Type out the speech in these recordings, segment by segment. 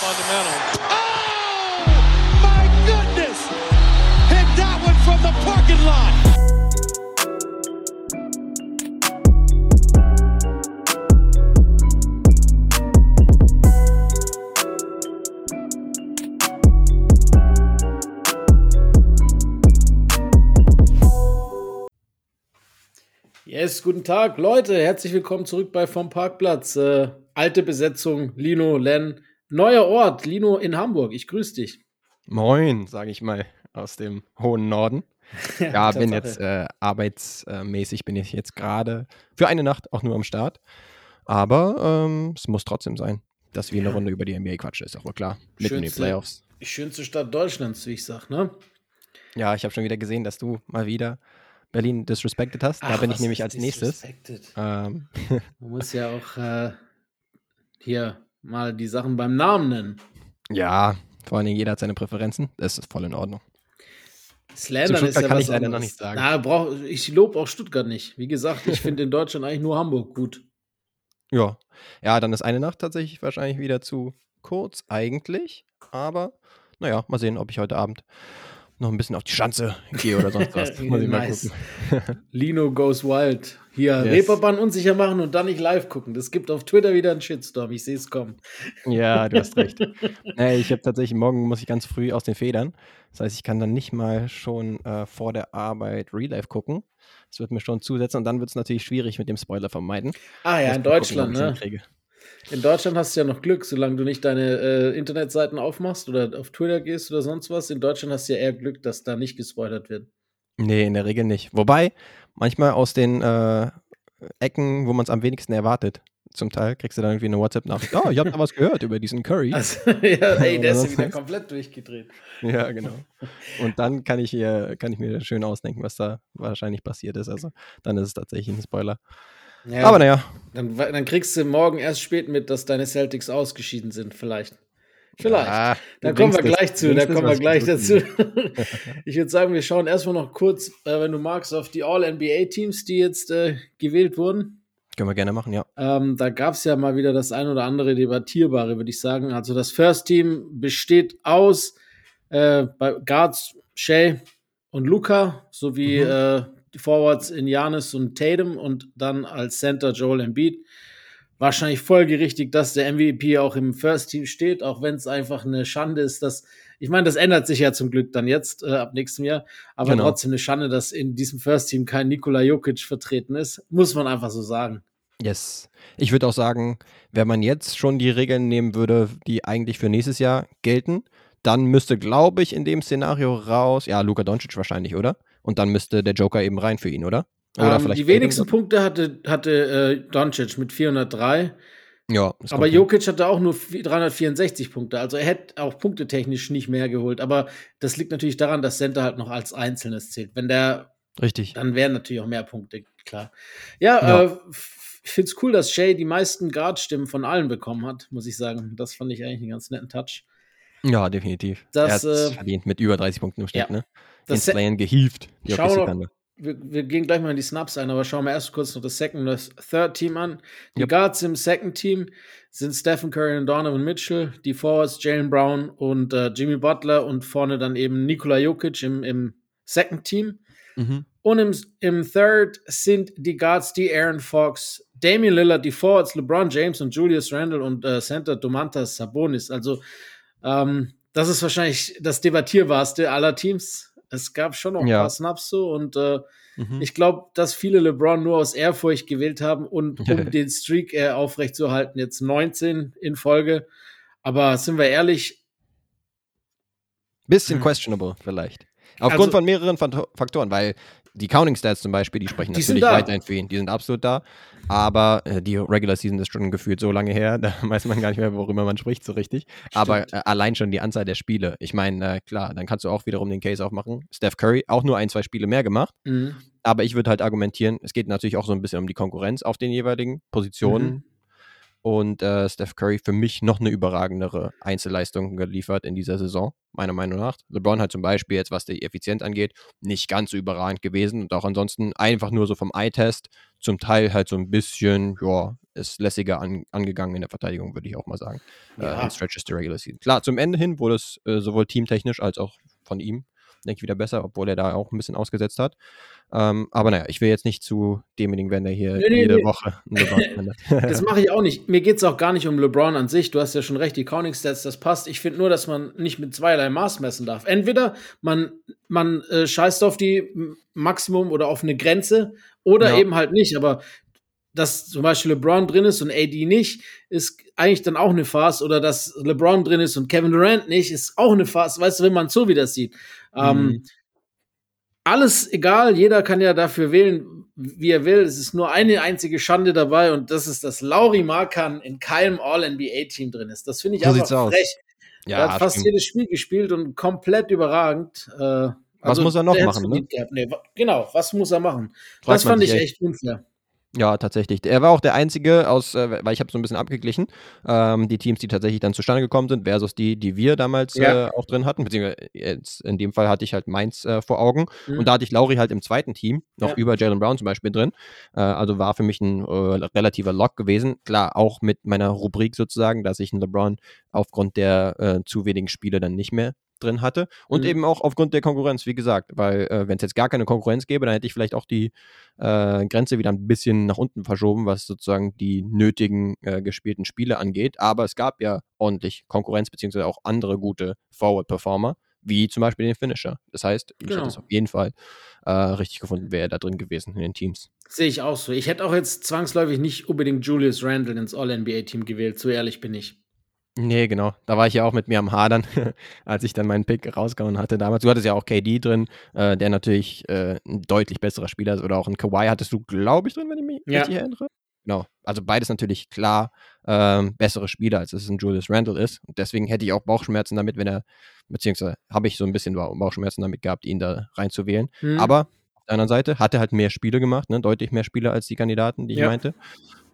fundamental. Oh, my goodness! Hit that one from the parking lot. Yes, guten Tag, Leute. Herzlich willkommen zurück bei Vom Parkplatz. Äh, alte Besetzung, Lino, Len. Neuer Ort, Lino in Hamburg. Ich grüße dich. Moin, sage ich mal, aus dem hohen Norden. Ja, bin jetzt äh, arbeitsmäßig, bin ich jetzt gerade für eine Nacht auch nur am Start. Aber ähm, es muss trotzdem sein, dass wir eine Runde über die NBA quatschen, ist auch wohl klar. Mitten in den Playoffs. Die schönste Stadt Deutschlands, wie ich sag, ne? Ja, ich habe schon wieder gesehen, dass du mal wieder Berlin disrespected hast. Da Ach, bin ich nämlich als nächstes. Ähm, Man muss ja auch äh, hier mal die Sachen beim Namen nennen. ja, vor allen Dingen jeder hat seine Präferenzen. Das ist voll in Ordnung. Slandern ist ja kann was ich leider noch nicht sagen. Na, brauch, ich lobe auch Stuttgart nicht. Wie gesagt, ich finde in Deutschland eigentlich nur Hamburg gut. Ja. Ja, dann ist eine Nacht tatsächlich wahrscheinlich wieder zu kurz, eigentlich. Aber naja, mal sehen, ob ich heute Abend noch ein bisschen auf die Schanze gehe oder sonst was. Muss ich mal Nice. gucken. Lino goes wild. Hier, Yes. Reeperbahn unsicher machen und dann nicht live gucken. Das gibt auf Twitter wieder einen Shitstorm. Ich sehe es kommen. Ja, du hast recht. nee, ich habe tatsächlich, morgen muss ich ganz früh aus den Federn. Das heißt, ich kann dann nicht mal schon äh, vor der Arbeit Real Life gucken. Das wird mir schon zusetzen und dann wird es natürlich schwierig mit dem Spoiler vermeiden. Ah ja, in gucken, Deutschland, ich's ne? In Deutschland hast du ja noch Glück, solange du nicht deine äh, Internetseiten aufmachst oder auf Twitter gehst oder sonst was. In Deutschland hast du ja eher Glück, dass da nicht gespoilert wird. Nee, in der Regel nicht. Wobei, manchmal aus den äh, Ecken, wo man es am wenigsten erwartet, zum Teil kriegst du dann irgendwie eine WhatsApp-Nachricht. Oh, ich habe da was gehört über diesen Curry. Also, ja, ey, der ist ja Oder wieder komplett durchgedreht. Ja, genau. Und dann kann ich, hier, kann ich mir schön ausdenken, was da wahrscheinlich passiert ist. Also dann ist es tatsächlich ein Spoiler. Ja, Aber naja, dann, dann kriegst du morgen erst spät mit, dass deine Celtics ausgeschieden sind, vielleicht. Vielleicht. Ah, Da kommen wir gleich zu, da kommen wir gleich dazu. ich würde sagen, wir schauen erstmal noch kurz, äh, wenn du magst, auf die All-NBA-Teams, die jetzt äh, gewählt wurden. Können wir gerne machen, ja. Ähm, da gab es ja mal wieder das ein oder andere Debattierbare, würde ich sagen. Also das First Team besteht aus äh, bei Guards Shea und Luca sowie Mhm. äh, Forwards in Janis und Tatum und dann als Center Joel Embiid. Wahrscheinlich folgerichtig, dass der MVP auch im First Team steht, auch wenn es einfach eine Schande ist, dass ich meine, das ändert sich ja zum Glück dann jetzt äh, ab nächstem Jahr, aber Genau. trotzdem eine Schande, dass in diesem First Team kein Nikola Jokic vertreten ist, muss man einfach so sagen. Yes. Ich würde auch sagen, wenn man jetzt schon die Regeln nehmen würde, die eigentlich für nächstes Jahr gelten, dann müsste, glaube ich, in dem Szenario raus, ja, Luka Doncic wahrscheinlich, oder? Und dann müsste der Joker eben rein für ihn, oder? Oder Ähm, vielleicht die wenigsten Tatum? Punkte hatte, hatte äh, Doncic mit 403, Ja, ist aber. Jokic hatte auch nur vi- 364 Punkte. Also er hätte auch punktetechnisch nicht mehr geholt. Aber das liegt natürlich daran, dass Center halt noch als Einzelnes zählt. Wenn der, Richtig. dann wären natürlich auch mehr Punkte, klar. Ja, Ja. Äh, ich finde es cool, dass Shay die meisten Guard-Stimmen von allen bekommen hat, muss ich sagen. Das fand ich eigentlich einen ganz netten Touch. Ja, definitiv. Das, er äh, verdient mit über 30 Punkten im Schnitt, ja. ne? Das Ins Slayen gehievt. Die Schau noch- wir, wir gehen gleich mal in die Snaps ein, aber schauen wir erst kurz noch das Second und das Third Team an. Die Yep. Guards im Second Team sind Stephen Curry und Donovan Mitchell, die Forwards Jalen Brown und äh, Jimmy Butler und vorne dann eben Nikola Jokic im, im Second Team. Mhm. Und im, im Third sind die Guards die Aaron Fox, Damian Lillard, die Forwards LeBron James und Julius Randle und äh, Center Domantas Sabonis. Also ähm, das ist wahrscheinlich das debattierbarste aller Teams. Es gab schon noch ein Ja. paar Snaps so und äh, Mhm. ich glaube, dass viele LeBron nur aus Ehrfurcht gewählt haben und um den Streak äh, aufrechtzuerhalten, jetzt 19 in Folge. Aber sind wir ehrlich, Bisschen Hm. questionable vielleicht. Aufgrund Also- von mehreren Faktoren, weil die Counting Stats zum Beispiel, die sprechen Die natürlich weiterhin für ihn. Die sind absolut da. Aber äh, die Regular Season ist schon gefühlt so lange her, da weiß man gar nicht mehr, worüber man spricht so richtig. Aber äh, allein schon die Anzahl der Spiele. Ich meine, äh, klar, dann kannst du auch wiederum den Case aufmachen. Steph Curry auch nur ein, zwei Spiele mehr gemacht. mh, Aber ich würde halt argumentieren, es geht natürlich auch so ein bisschen um die Konkurrenz auf den jeweiligen Positionen. Mhm. Und äh, Steph Curry für mich noch eine überragendere Einzelleistung geliefert in dieser Saison, meiner Meinung nach. LeBron hat zum Beispiel jetzt, was die Effizienz angeht, nicht ganz so überragend gewesen und auch ansonsten einfach nur so vom Eye-Test, zum Teil halt so ein bisschen, ja, ist lässiger an, angegangen in der Verteidigung, würde ich auch mal sagen. Ja. Äh, in Stretches der Regular Season. Klar, zum Ende hin wurde es äh, sowohl teamtechnisch als auch von ihm denke ich, wieder besser, obwohl er da auch ein bisschen ausgesetzt hat. Ähm, aber naja, ich will jetzt nicht zu demjenigen werden, der hier nee, jede nee. Woche Das mache ich auch nicht. Mir geht es auch gar nicht um LeBron an sich. Du hast ja schon recht, die Counting Stats, das passt. Ich finde nur, dass man nicht mit zweierlei Maß messen darf. Entweder man, man äh, scheißt auf die Maximum oder auf eine Grenze oder ja. eben halt nicht. Aber dass zum Beispiel LeBron drin ist und AD nicht, ist eigentlich dann auch eine Farce. Oder dass LeBron drin ist und Kevin Durant nicht, ist auch eine Farce. Weißt du, wenn man so wieder sieht. Ähm, mhm. Ähm, alles egal, jeder kann ja dafür wählen, wie er will. Es ist nur eine einzige Schande dabei und das ist, dass Lauri Markan in keinem All-NBA-Team drin ist. Das finde ich so einfach frech. Ja, er hat fast stimmt. jedes Spiel gespielt und komplett überragend. Äh, also was muss er noch machen? Ne? Nee, genau, was muss er machen? Fragt das fand ich echt unfair. Ja, tatsächlich. Er war auch der Einzige aus, äh, weil ich habe so ein bisschen abgeglichen, ähm, die Teams, die tatsächlich dann zustande gekommen sind, versus die, die wir damals ja. äh, auch drin hatten. Beziehungsweise jetzt in dem Fall hatte ich halt Mainz äh, vor Augen. Mhm. Und da hatte ich Lauri halt im zweiten Team, noch ja. über Jalen Brown zum Beispiel drin. Äh, also war für mich ein äh, relativer Lock gewesen. Klar, auch mit meiner Rubrik sozusagen, dass ich einen LeBron aufgrund der äh, zu wenigen Spiele dann nicht mehr drin hatte. Und mhm. eben auch aufgrund der Konkurrenz, wie gesagt, weil äh, wenn es jetzt gar keine Konkurrenz gäbe, dann hätte ich vielleicht auch die äh, Grenze wieder ein bisschen nach unten verschoben, was sozusagen die nötigen äh, gespielten Spiele angeht. Aber es gab ja ordentlich Konkurrenz, beziehungsweise auch andere gute Forward-Performer, wie zum Beispiel den Finisher. Das heißt, ich genau. hätte es auf jeden Fall äh, richtig gefunden, wäre er da drin gewesen in den Teams. Sehe ich auch so. Ich hätte auch jetzt zwangsläufig nicht unbedingt Julius Randle ins All-NBA-Team gewählt, so ehrlich bin ich. Nee, genau. Da war ich ja auch mit mir am Hadern, als ich dann meinen Pick rausgehauen hatte damals. Du hattest ja auch KD drin, äh, der natürlich äh, ein deutlich besserer Spieler ist. Oder auch ein Kawhi hattest du, glaube ich, drin, wenn ich mich ja. richtig erinnere. Genau. Also beides natürlich klar ähm, bessere Spieler, als es ein Julius Randle ist. Und deswegen hätte ich auch Bauchschmerzen damit, wenn er, beziehungsweise habe ich so ein bisschen Bauchschmerzen damit gehabt, ihn da reinzuwählen. Mhm. Aber der anderen Seite hat er halt mehr Spiele gemacht, ne? deutlich mehr Spiele als die Kandidaten, die ich ja. meinte.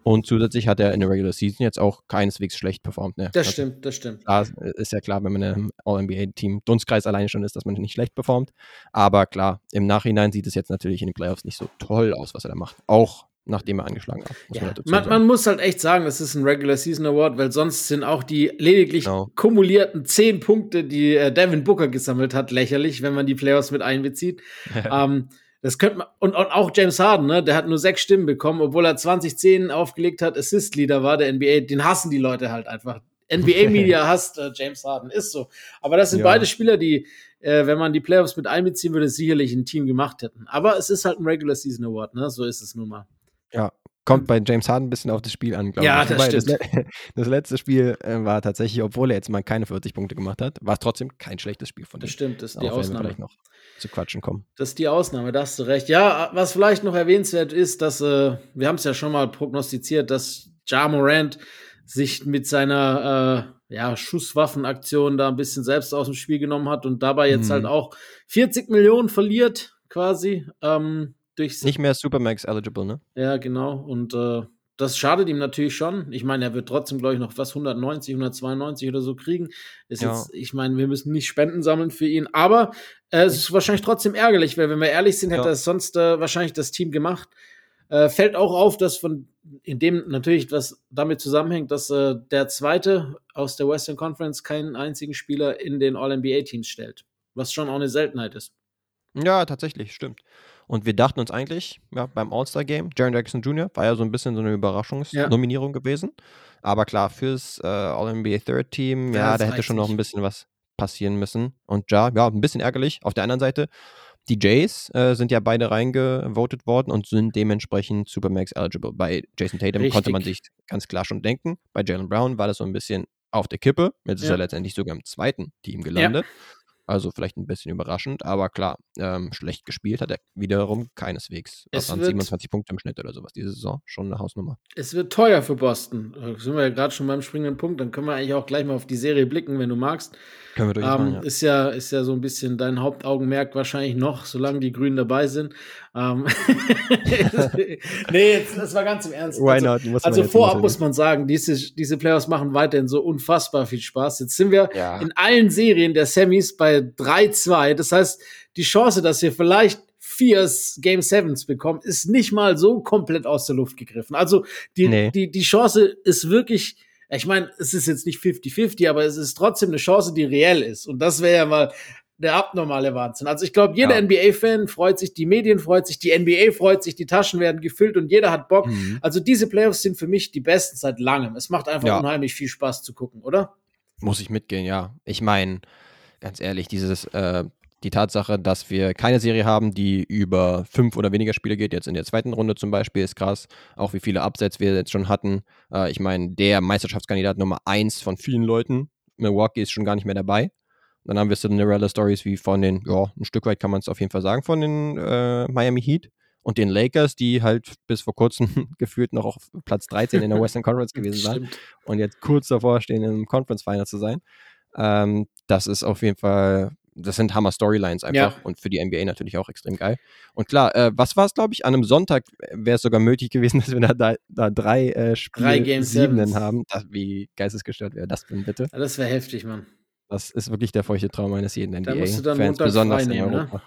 Und zusätzlich hat er in der Regular Season jetzt auch keineswegs schlecht performt. Ne? Das also, stimmt, das stimmt. Da ist ja klar, wenn man im All-NBA-Team Dunstkreis alleine schon ist, dass man nicht schlecht performt. Aber klar, im Nachhinein sieht es jetzt natürlich in den Playoffs nicht so toll aus, was er da macht. Auch nachdem er angeschlagen hat. Ja, man, man, muss halt echt sagen, das ist ein Regular Season Award, weil sonst sind auch die lediglich genau. kumulierten zehn Punkte, die äh, Devin Booker gesammelt hat, lächerlich, wenn man die Playoffs mit einbezieht. ähm, das könnte man, und, und, auch James Harden, ne, der hat nur sechs Stimmen bekommen, obwohl er 2010 aufgelegt hat, Assist-Leader war der NBA, den hassen die Leute halt einfach. NBA-Media hasst äh, James Harden, ist so. Aber das sind ja. beide Spieler, die, äh, wenn man die Playoffs mit einbeziehen würde, sicherlich ein Team gemacht hätten. Aber es ist halt ein Regular Season Award, ne, so ist es nun mal. Ja, Kommt bei James Harden ein bisschen auf das Spiel an, glaube ja, ich. Ja, das stimmt. Das, das, letzte Spiel äh, war tatsächlich, obwohl er jetzt mal keine 40 Punkte gemacht hat, war es trotzdem kein schlechtes Spiel von ihm. Das stimmt, das ist die Ausnahme. vielleicht noch zu quatschen kommen. Das ist die Ausnahme, da hast du recht. Ja, was vielleicht noch erwähnenswert ist, dass äh, wir haben es ja schon mal prognostiziert, dass Ja Morant sich mit seiner äh, ja, Schusswaffenaktion da ein bisschen selbst aus dem Spiel genommen hat und dabei jetzt mhm. halt auch 40 Millionen verliert, quasi. Ähm, durch Nicht mehr Supermax eligible, ne? Ja, genau. Und äh, das schadet ihm natürlich schon. Ich meine, er wird trotzdem, glaube ich, noch was 190, 192 oder so kriegen. Ist ja. jetzt, ich meine, wir müssen nicht Spenden sammeln für ihn, aber äh, es ist wahrscheinlich trotzdem ärgerlich, weil wenn wir ehrlich sind, hätte ja. er sonst äh, wahrscheinlich das Team gemacht. Äh, fällt auch auf, dass von in dem natürlich was damit zusammenhängt, dass äh, der zweite aus der Western Conference keinen einzigen Spieler in den All-NBA-Teams stellt. Was schon auch eine Seltenheit ist. Ja, tatsächlich, stimmt. Und wir dachten uns eigentlich, ja, beim All-Star-Game, Jaron Jackson Jr. war ja so ein bisschen so eine Überraschungsnominierung ja. gewesen. Aber klar, fürs äh, All-NBA Third Team, ja, ja da hätte schon noch ein bisschen was passieren müssen. Und ja, ja, ein bisschen ärgerlich. Auf der anderen Seite, die Jays äh, sind ja beide reingevotet worden und sind dementsprechend Supermax eligible. Bei Jason Tatum Richtig. konnte man sich ganz klar schon denken. Bei Jalen Brown war das so ein bisschen auf der Kippe. Jetzt ist er letztendlich sogar im zweiten Team gelandet. Also vielleicht ein bisschen überraschend, aber klar, ähm, schlecht gespielt hat er wiederum keineswegs. Es Was waren wird- 27 Punkte im Schnitt oder sowas diese Saison? Schon eine Hausnummer. Es wird teuer für Boston. Da sind wir ja gerade schon beim springenden Punkt. Dann können wir eigentlich auch gleich mal auf die Serie blicken, wenn du magst. Können wir durchaus Ähm, machen, ja. ist, ja, ist ja so ein bisschen dein Hauptaugenmerk wahrscheinlich noch, solange die Grünen dabei sind. Ähm nee, jetzt, das war ganz im Ernst. Why also, not? Muss also vorab muss man sagen, diese, diese Playoffs machen weiterhin so unfassbar viel Spaß. Jetzt sind wir Ja. in allen Serien der Semis bei 3-2. Das heißt, die Chance, dass wir vielleicht vier Game Sevens bekommen, ist nicht mal so komplett aus der Luft gegriffen. Also die, Nee. die, die Chance ist wirklich, ich meine, es ist jetzt nicht 50-50, aber es ist trotzdem eine Chance, die reell ist. Und das wäre ja mal der abnormale Wahnsinn. Also ich glaube, jeder Ja. NBA-Fan freut sich, die Medien freut sich, die NBA freut sich, die Taschen werden gefüllt und jeder hat Bock. Mhm. Also diese Playoffs sind für mich die besten seit langem. Es macht einfach Ja. unheimlich viel Spaß zu gucken, oder? Muss ich mitgehen, ja. Ich meine, ganz ehrlich, dieses, äh, die Tatsache, dass wir keine Serie haben, die über fünf oder weniger Spiele geht, jetzt in der zweiten Runde zum Beispiel, ist krass. Auch wie viele Upsets wir jetzt schon hatten. Äh, ich meine, der Meisterschaftskandidat Nummer eins von vielen Leuten, Milwaukee, ist schon gar nicht mehr dabei. Dann haben wir Cinderella Stories wie von den, ja, ein Stück weit kann man es auf jeden Fall sagen, von den äh, Miami Heat und den Lakers, die halt bis vor kurzem gefühlt noch auf Platz 13 in der Western Conference gewesen waren und jetzt kurz davor stehen, im Conference Final zu sein. Ähm, das ist auf jeden Fall, das sind Hammer Storylines einfach Ja. und für die NBA natürlich auch extrem geil. Und klar, äh, was war es, glaube ich, an einem Sonntag wäre es sogar möglich gewesen, dass wir da, da, da drei äh, Spiel Drei Game Siebenen Sevens. haben. Das, wie geistesgestört wäre das denn bitte? Ja, das wäre heftig, Mann. Das ist wirklich der feuchte Traum eines jeden NBA-Fans, besonders in ne? Europa.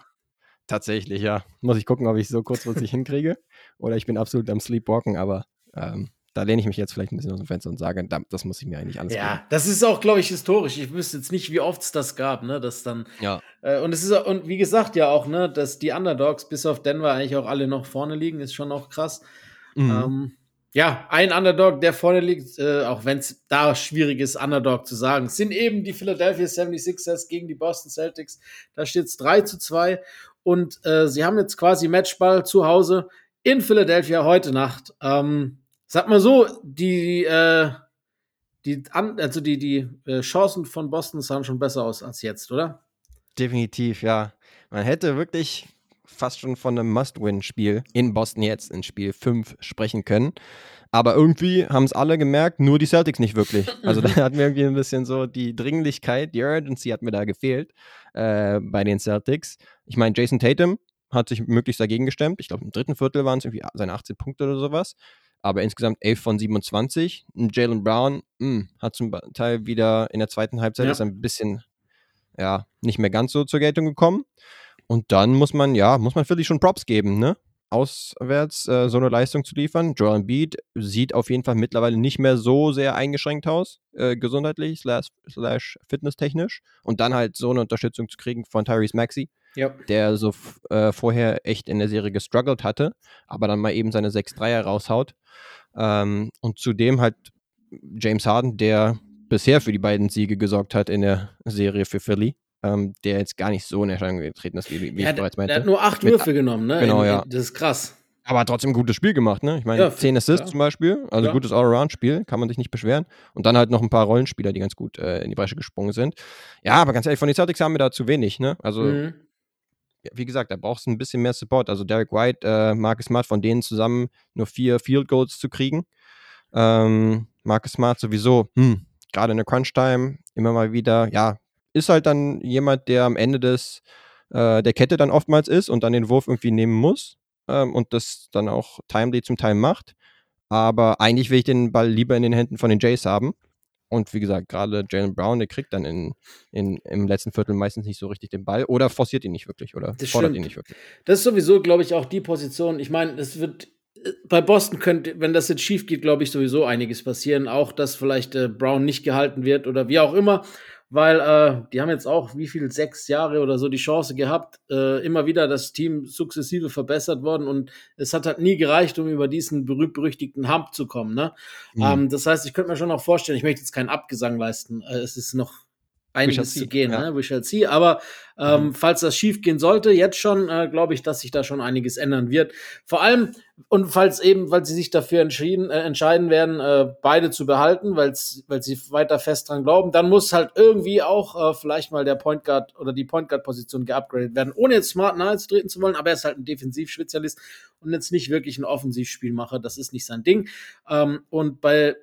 Tatsächlich, ja. Muss ich gucken, ob ich so kurzfristig hinkriege oder ich bin absolut am Sleepwalken, aber ähm, da lehne ich mich jetzt vielleicht ein bisschen aus dem Fenster und sage, da, das muss ich mir eigentlich alles Ja, das ist auch, glaube ich, historisch. Ich wüsste jetzt nicht, wie oft es das gab, ne, dass dann geben. Ja, äh, und es ist und wie gesagt ja auch, ne, dass die Underdogs bis auf Denver eigentlich auch alle noch vorne liegen, ist schon auch krass. Mhm. Ähm, ja, ein Underdog, der vorne liegt, äh, auch wenn es da schwierig ist, Underdog zu sagen, sind eben die Philadelphia 76ers gegen die Boston Celtics. Da steht es 3 zu 2 und äh, sie haben jetzt quasi Matchball zu Hause in Philadelphia heute Nacht. Ähm, sag mal so, die, äh, die, also die, die äh, Chancen von Boston sahen schon besser aus als jetzt, oder? Definitiv, ja. Man hätte wirklich fast schon von einem Must-Win-Spiel in Boston jetzt in Spiel 5 sprechen können. Aber irgendwie haben es alle gemerkt, nur die Celtics nicht wirklich. Also da hat mir irgendwie ein bisschen so die Dringlichkeit, die Urgency hat mir da gefehlt äh, bei den Celtics. Ich meine, Jason Tatum hat sich möglichst dagegen gestemmt. Ich glaube, im dritten Viertel waren es irgendwie seine 18 Punkte oder sowas. Aber insgesamt 11 von 27. Und Jalen Brown mh, hat zum Teil wieder in der zweiten Halbzeit Ja. ist ein bisschen ja, nicht mehr ganz so zur Geltung gekommen. Und dann muss man, ja, muss man Philly schon Props geben, ne? Auswärts äh, so eine Leistung zu liefern. Joel Embiid sieht auf jeden Fall mittlerweile nicht mehr so sehr eingeschränkt aus, äh, gesundheitlich slash, slash fitnesstechnisch. Und dann halt so eine Unterstützung zu kriegen von Tyrese Maxey, Ja. der so äh, vorher echt in der Serie gestruggelt hatte, aber dann mal eben seine 6-3er raushaut. Ähm, und zudem halt James Harden, der bisher für die beiden Siege gesorgt hat in der Serie für Philly, ähm, der jetzt gar nicht so in Erscheinung getreten ist, wie, wie Er ich bereits er meinte. hat nur acht Mit- Würfe genommen, ne? Genau, In- ja. Das ist krass. aber trotzdem ein gutes Spiel gemacht, ne? Ich meine, Ja, 10 Assists ja. zum Beispiel, also Ja. gutes Allround-Spiel, kann man sich nicht beschweren. Und dann halt noch ein paar Rollenspieler, die ganz gut äh, in die Bresche gesprungen sind. Ja, aber ganz ehrlich, von den Celtics haben wir da zu wenig, ne? Also, Mhm. Wie gesagt, da brauchst du ein bisschen mehr Support. Also Derek White, äh, Marcus Smart, von denen zusammen nur vier Field Goals zu kriegen. Ähm, Marcus Smart sowieso, hm, gerade in der Crunch-Time immer mal wieder, ja, ist halt dann jemand, der am Ende des, äh, der Kette dann oftmals ist und dann den Wurf irgendwie nehmen muss ähm, und das dann auch timely zum Teil macht. Aber eigentlich will ich den Ball lieber in den Händen von den Jays haben. Und wie gesagt, gerade Jalen Brown, der kriegt dann in, in, im letzten Viertel meistens nicht so richtig den Ball oder forciert ihn nicht wirklich oder Das fordert stimmt. ihn nicht wirklich. Das ist sowieso, glaube ich, auch die Position. Ich meine, es wird äh, bei Boston könnte, wenn das jetzt schief geht, glaube ich, sowieso einiges passieren. Auch, dass vielleicht äh, Brown nicht gehalten wird oder wie auch immer. Weil äh, die haben jetzt auch, wie viel, sechs Jahre oder so die Chance gehabt, äh, immer wieder das Team sukzessive verbessert worden und es hat halt nie gereicht, um über diesen berühmt-berüchtigten Hump zu kommen. Ne? Mhm. Ähm, das heißt, ich könnte mir schon auch vorstellen, ich möchte jetzt keinen Abgesang leisten. Äh, es ist noch einiges zu gehen, ja. ne? We shall see. Aber ähm, mhm. falls das schief gehen sollte, jetzt schon, äh, glaube ich, dass sich da schon einiges ändern wird. Vor allem, und falls eben, weil sie sich dafür entschieden, äh, entscheiden werden, äh, beide zu behalten, weil sie weiter fest dran glauben, dann muss halt irgendwie auch äh, vielleicht mal der Point Guard oder die Point Guard Position geupgradet werden, ohne jetzt Smart Niles treten zu wollen, aber er ist halt ein Defensivspezialist und jetzt nicht wirklich ein Offensivspielmacher. Das ist nicht sein Ding. Ähm, und bei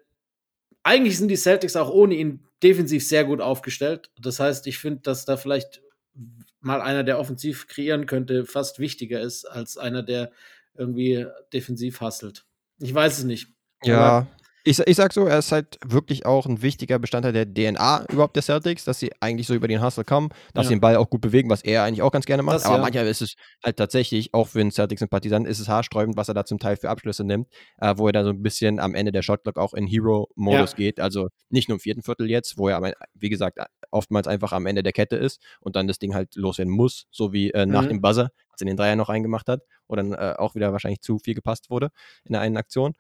eigentlich sind die Celtics auch ohne ihn defensiv sehr gut aufgestellt. Das heißt, ich finde, dass da vielleicht mal einer, der offensiv kreieren könnte, fast wichtiger ist als einer, der irgendwie defensiv hasselt. Ich weiß es nicht. Ja, ich, ich sag so, er ist halt wirklich auch ein wichtiger Bestandteil der DNA überhaupt der Celtics, dass sie eigentlich so über den Hustle kommen, dass ja. sie den Ball auch gut bewegen, was er eigentlich auch ganz gerne macht. Das, Aber ja. manchmal ist es halt tatsächlich, auch für einen Celtics-Sympathisant, ist es haarsträubend, was er da zum Teil für Abschlüsse nimmt, äh, wo er dann so ein bisschen am Ende der Shotclock auch in Hero-Modus ja. geht. Also nicht nur im vierten Viertel jetzt, wo er, wie gesagt, oftmals einfach am Ende der Kette ist und dann das Ding halt loswerden muss, so wie äh, nach mhm. dem Buzzer, als er den Dreier noch reingemacht hat, wo dann äh, auch wieder wahrscheinlich zu viel gepasst wurde in der einen Aktion.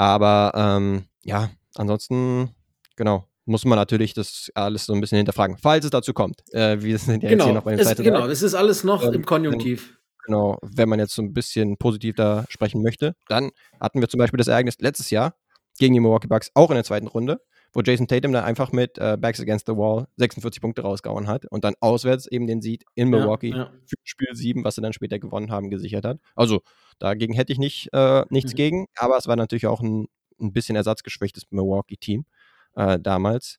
Aber ähm, ja, ansonsten, genau, muss man natürlich das alles so ein bisschen hinterfragen, falls es dazu kommt. Äh, wir sind ja genau, jetzt hier noch bei der Seite. Genau, es ist alles noch ähm, im Konjunktiv. Wenn, genau, wenn man jetzt so ein bisschen positiv da sprechen möchte, dann hatten wir zum Beispiel das Ereignis letztes Jahr gegen die Milwaukee Bucks auch in der zweiten Runde wo Jason Tatum dann einfach mit äh, Backs Against the Wall 46 Punkte rausgehauen hat und dann auswärts eben den Sieg in Milwaukee ja, ja. für Spiel 7, was sie dann später gewonnen haben, gesichert hat. Also dagegen hätte ich nicht, äh, nichts mhm. gegen, aber es war natürlich auch ein, ein bisschen ersatzgeschwächtes Milwaukee-Team äh, damals.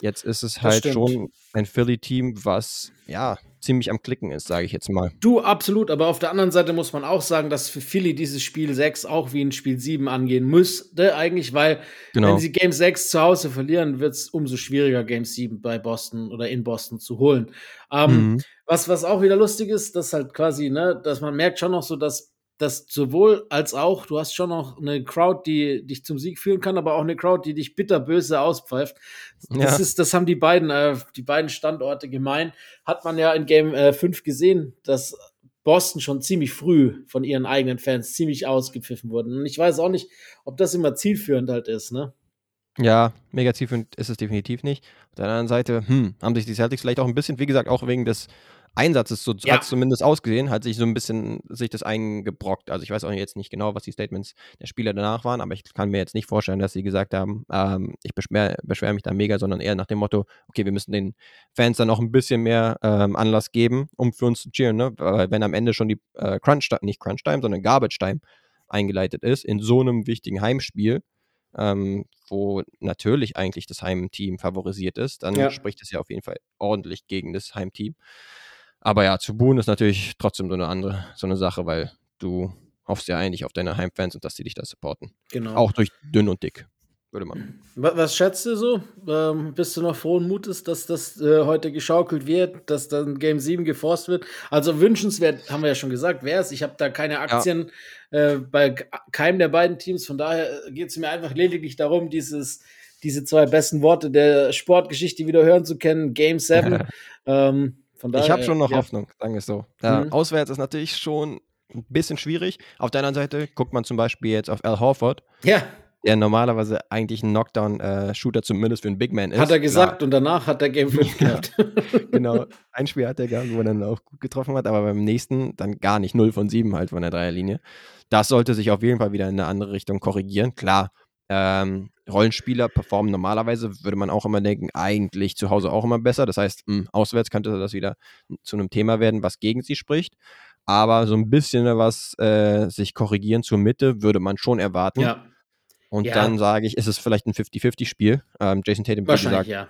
Jetzt ist es halt schon ein Philly-Team, was ja ziemlich am Klicken ist, sage ich jetzt mal. Du, absolut. Aber auf der anderen Seite muss man auch sagen, dass für Philly dieses Spiel 6 auch wie ein Spiel 7 angehen müsste, eigentlich, weil genau. wenn sie Game 6 zu Hause verlieren, wird es umso schwieriger, Game 7 bei Boston oder in Boston zu holen. Ähm, mhm. was, was auch wieder lustig ist, dass halt quasi, ne, dass man merkt schon noch so, dass dass sowohl als auch, du hast schon noch eine Crowd, die dich zum Sieg führen kann, aber auch eine Crowd, die dich bitterböse auspfeift. Das, ja. ist, das haben die beiden, äh, die beiden Standorte gemein. Hat man ja in Game äh, 5 gesehen, dass Boston schon ziemlich früh von ihren eigenen Fans ziemlich ausgepfiffen wurden. Und ich weiß auch nicht, ob das immer zielführend halt ist, ne? Ja, mega zielführend ist es definitiv nicht. Auf der anderen Seite, hm, haben sich die Celtics vielleicht auch ein bisschen, wie gesagt, auch wegen des Einsatzes, so ja. hat es zumindest ausgesehen, hat sich so ein bisschen sich das eingebrockt. Also ich weiß auch jetzt nicht genau, was die Statements der Spieler danach waren, aber ich kann mir jetzt nicht vorstellen, dass sie gesagt haben, ähm, ich beschwere beschwer mich da mega, sondern eher nach dem Motto, okay, wir müssen den Fans dann noch ein bisschen mehr ähm, Anlass geben, um für uns zu cheeren, ne? Weil wenn am Ende schon die äh, Crunch, nicht Crunch Time, sondern Garbage Time eingeleitet ist, in so einem wichtigen Heimspiel, ähm, wo natürlich eigentlich das Heimteam favorisiert ist, dann ja. spricht es ja auf jeden Fall ordentlich gegen das Heimteam. Aber ja, zu buhen ist natürlich trotzdem so eine andere, so eine Sache, weil du hoffst ja eigentlich auf deine Heimfans und dass die dich da supporten. Genau. Auch durch dünn und dick, würde man. Was, was schätzt du so? Ähm, bist du noch frohen Mutes, dass das äh, heute geschaukelt wird, dass dann Game 7 geforst wird? Also wünschenswert, haben wir ja schon gesagt, wäre es. Ich habe da keine Aktien ja. äh, bei keinem der beiden Teams, von daher geht es mir einfach lediglich darum, dieses diese zwei besten Worte der Sportgeschichte wieder hören zu können. Game 7. ähm, Daher, ich habe schon noch ja. Hoffnung, sagen wir es so. Ja, mhm. Auswärts ist natürlich schon ein bisschen schwierig. Auf der anderen Seite guckt man zum Beispiel jetzt auf Al Horford. Ja. Der normalerweise eigentlich ein Knockdown-Shooter zumindest für einen Big Man ist. Hat er gesagt Klar. und danach hat er Game 5 gehabt. genau. Ein Spiel hat er gehabt, wo er dann auch gut getroffen hat, aber beim nächsten dann gar nicht. 0 von 7 halt von der Dreierlinie. Das sollte sich auf jeden Fall wieder in eine andere Richtung korrigieren. Klar, ähm, Rollenspieler performen normalerweise, würde man auch immer denken, eigentlich zu Hause auch immer besser. Das heißt, mh, hm, auswärts könnte das wieder zu einem Thema werden, was gegen sie spricht. Aber so ein bisschen was äh, sich korrigieren zur Mitte würde man schon erwarten. Ja. Und ja. dann sage ich, ist es vielleicht ein 50-50-Spiel. Ähm, Jason Tatum, wie gesagt, ja.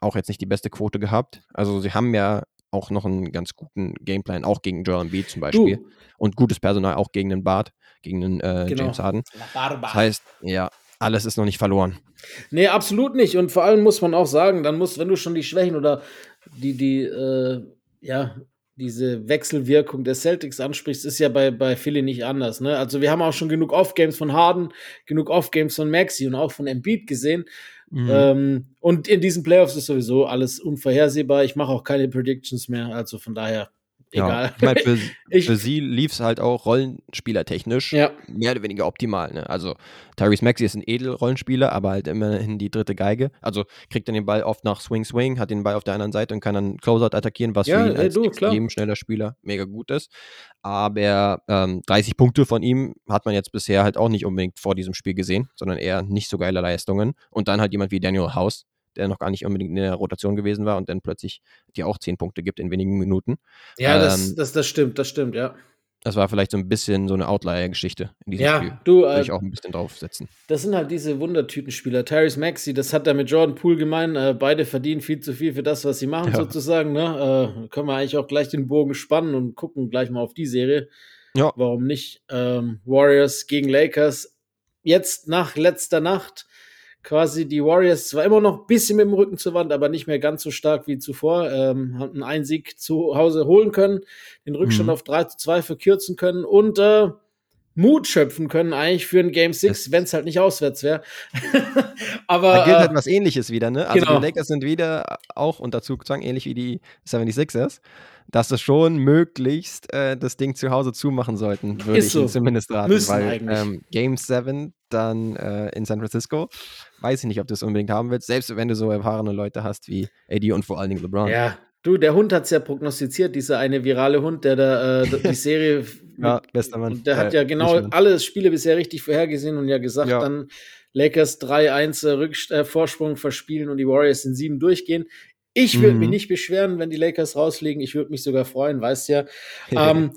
auch jetzt nicht die beste Quote gehabt. Also sie haben ja auch noch einen ganz guten Gameplan, auch gegen Joel Embiid zum Beispiel. Du. Und gutes Personal auch gegen den Bart, gegen den äh, genau. James Harden. Das heißt, ja, alles ist noch nicht verloren. Nee, absolut nicht. Und vor allem muss man auch sagen, dann muss, wenn du schon die Schwächen oder die, die, äh, ja, diese Wechselwirkung der Celtics ansprichst, ist ja bei, bei Philly nicht anders. Ne? Also wir haben auch schon genug Off-Games von Harden, genug Off-Games von Maxi und auch von Embiid gesehen. Mhm. Ähm, und in diesen Playoffs ist sowieso alles unvorhersehbar. Ich mache auch keine Predictions mehr. Also von daher egal. Ja, ich meine, für, für, sie lief es halt auch rollenspielertechnisch ja. mehr oder weniger optimal. Ne? Also Tyrese Maxey ist ein Edel-Rollenspieler, aber halt immerhin die dritte Geige. Also kriegt dann den Ball oft nach Swing Swing, hat den Ball auf der anderen Seite und kann dann Closeout attackieren, was ja, für ihn als du, extrem schneller Spieler mega gut ist. Aber ähm, 30 Punkte von ihm hat man jetzt bisher halt auch nicht unbedingt vor diesem Spiel gesehen, sondern eher nicht so geile Leistungen. Und dann halt jemand wie Daniel House, der noch gar nicht unbedingt in der Rotation gewesen war und dann plötzlich dir auch zehn Punkte gibt in wenigen Minuten. Ja, ähm, das, das, das stimmt, das stimmt, ja. Das war vielleicht so ein bisschen so eine Outlier-Geschichte in diesem ja, Spiel. Du, Würde äh, ich auch ein bisschen draufsetzen. Das sind halt diese Wundertütenspieler. Tyrese Maxey, das hat er mit Jordan Poole gemeint. Äh, beide verdienen viel zu viel für das, was sie machen, ja. sozusagen. Ne? Äh, können wir eigentlich auch gleich den Bogen spannen und gucken gleich mal auf die Serie. Ja. Warum nicht? Ähm, Warriors gegen Lakers. Jetzt nach letzter Nacht quasi die Warriors zwar immer noch ein bisschen mit dem Rücken zur Wand, aber nicht mehr ganz so stark wie zuvor, ähm, haben einen Sieg zu Hause holen können, den Rückstand mhm. auf 3 zu 2 verkürzen können und äh, Mut schöpfen können eigentlich für ein Game 6, wenn es halt nicht auswärts wäre. aber da gilt äh, halt was ähnliches wieder, ne? Also genau. die Lakers sind wieder auch dazu sagen, ähnlich wie die 76ers, dass sie schon möglichst äh, das Ding zu Hause zumachen sollten, würde ich so. zumindest raten. Müssen weil ähm, Game 7 dann äh, in San Francisco, weiß ich nicht, ob du es unbedingt haben willst, selbst wenn du so erfahrene Leute hast wie AD und vor allen Dingen LeBron. Ja, du, der Hund hat es ja prognostiziert, dieser eine virale Hund, der da äh, die Serie. ja, bester Mann. Der hat ja genau alle Spiele bisher richtig vorhergesehen und ja gesagt, Ja. dann Lakers 3-1 äh, äh, Vorsprung verspielen und die Warriors in sieben durchgehen. Ich würde Mhm. mich nicht beschweren, wenn die Lakers rauslegen. Ich würde mich sogar freuen, weißt ja. ähm,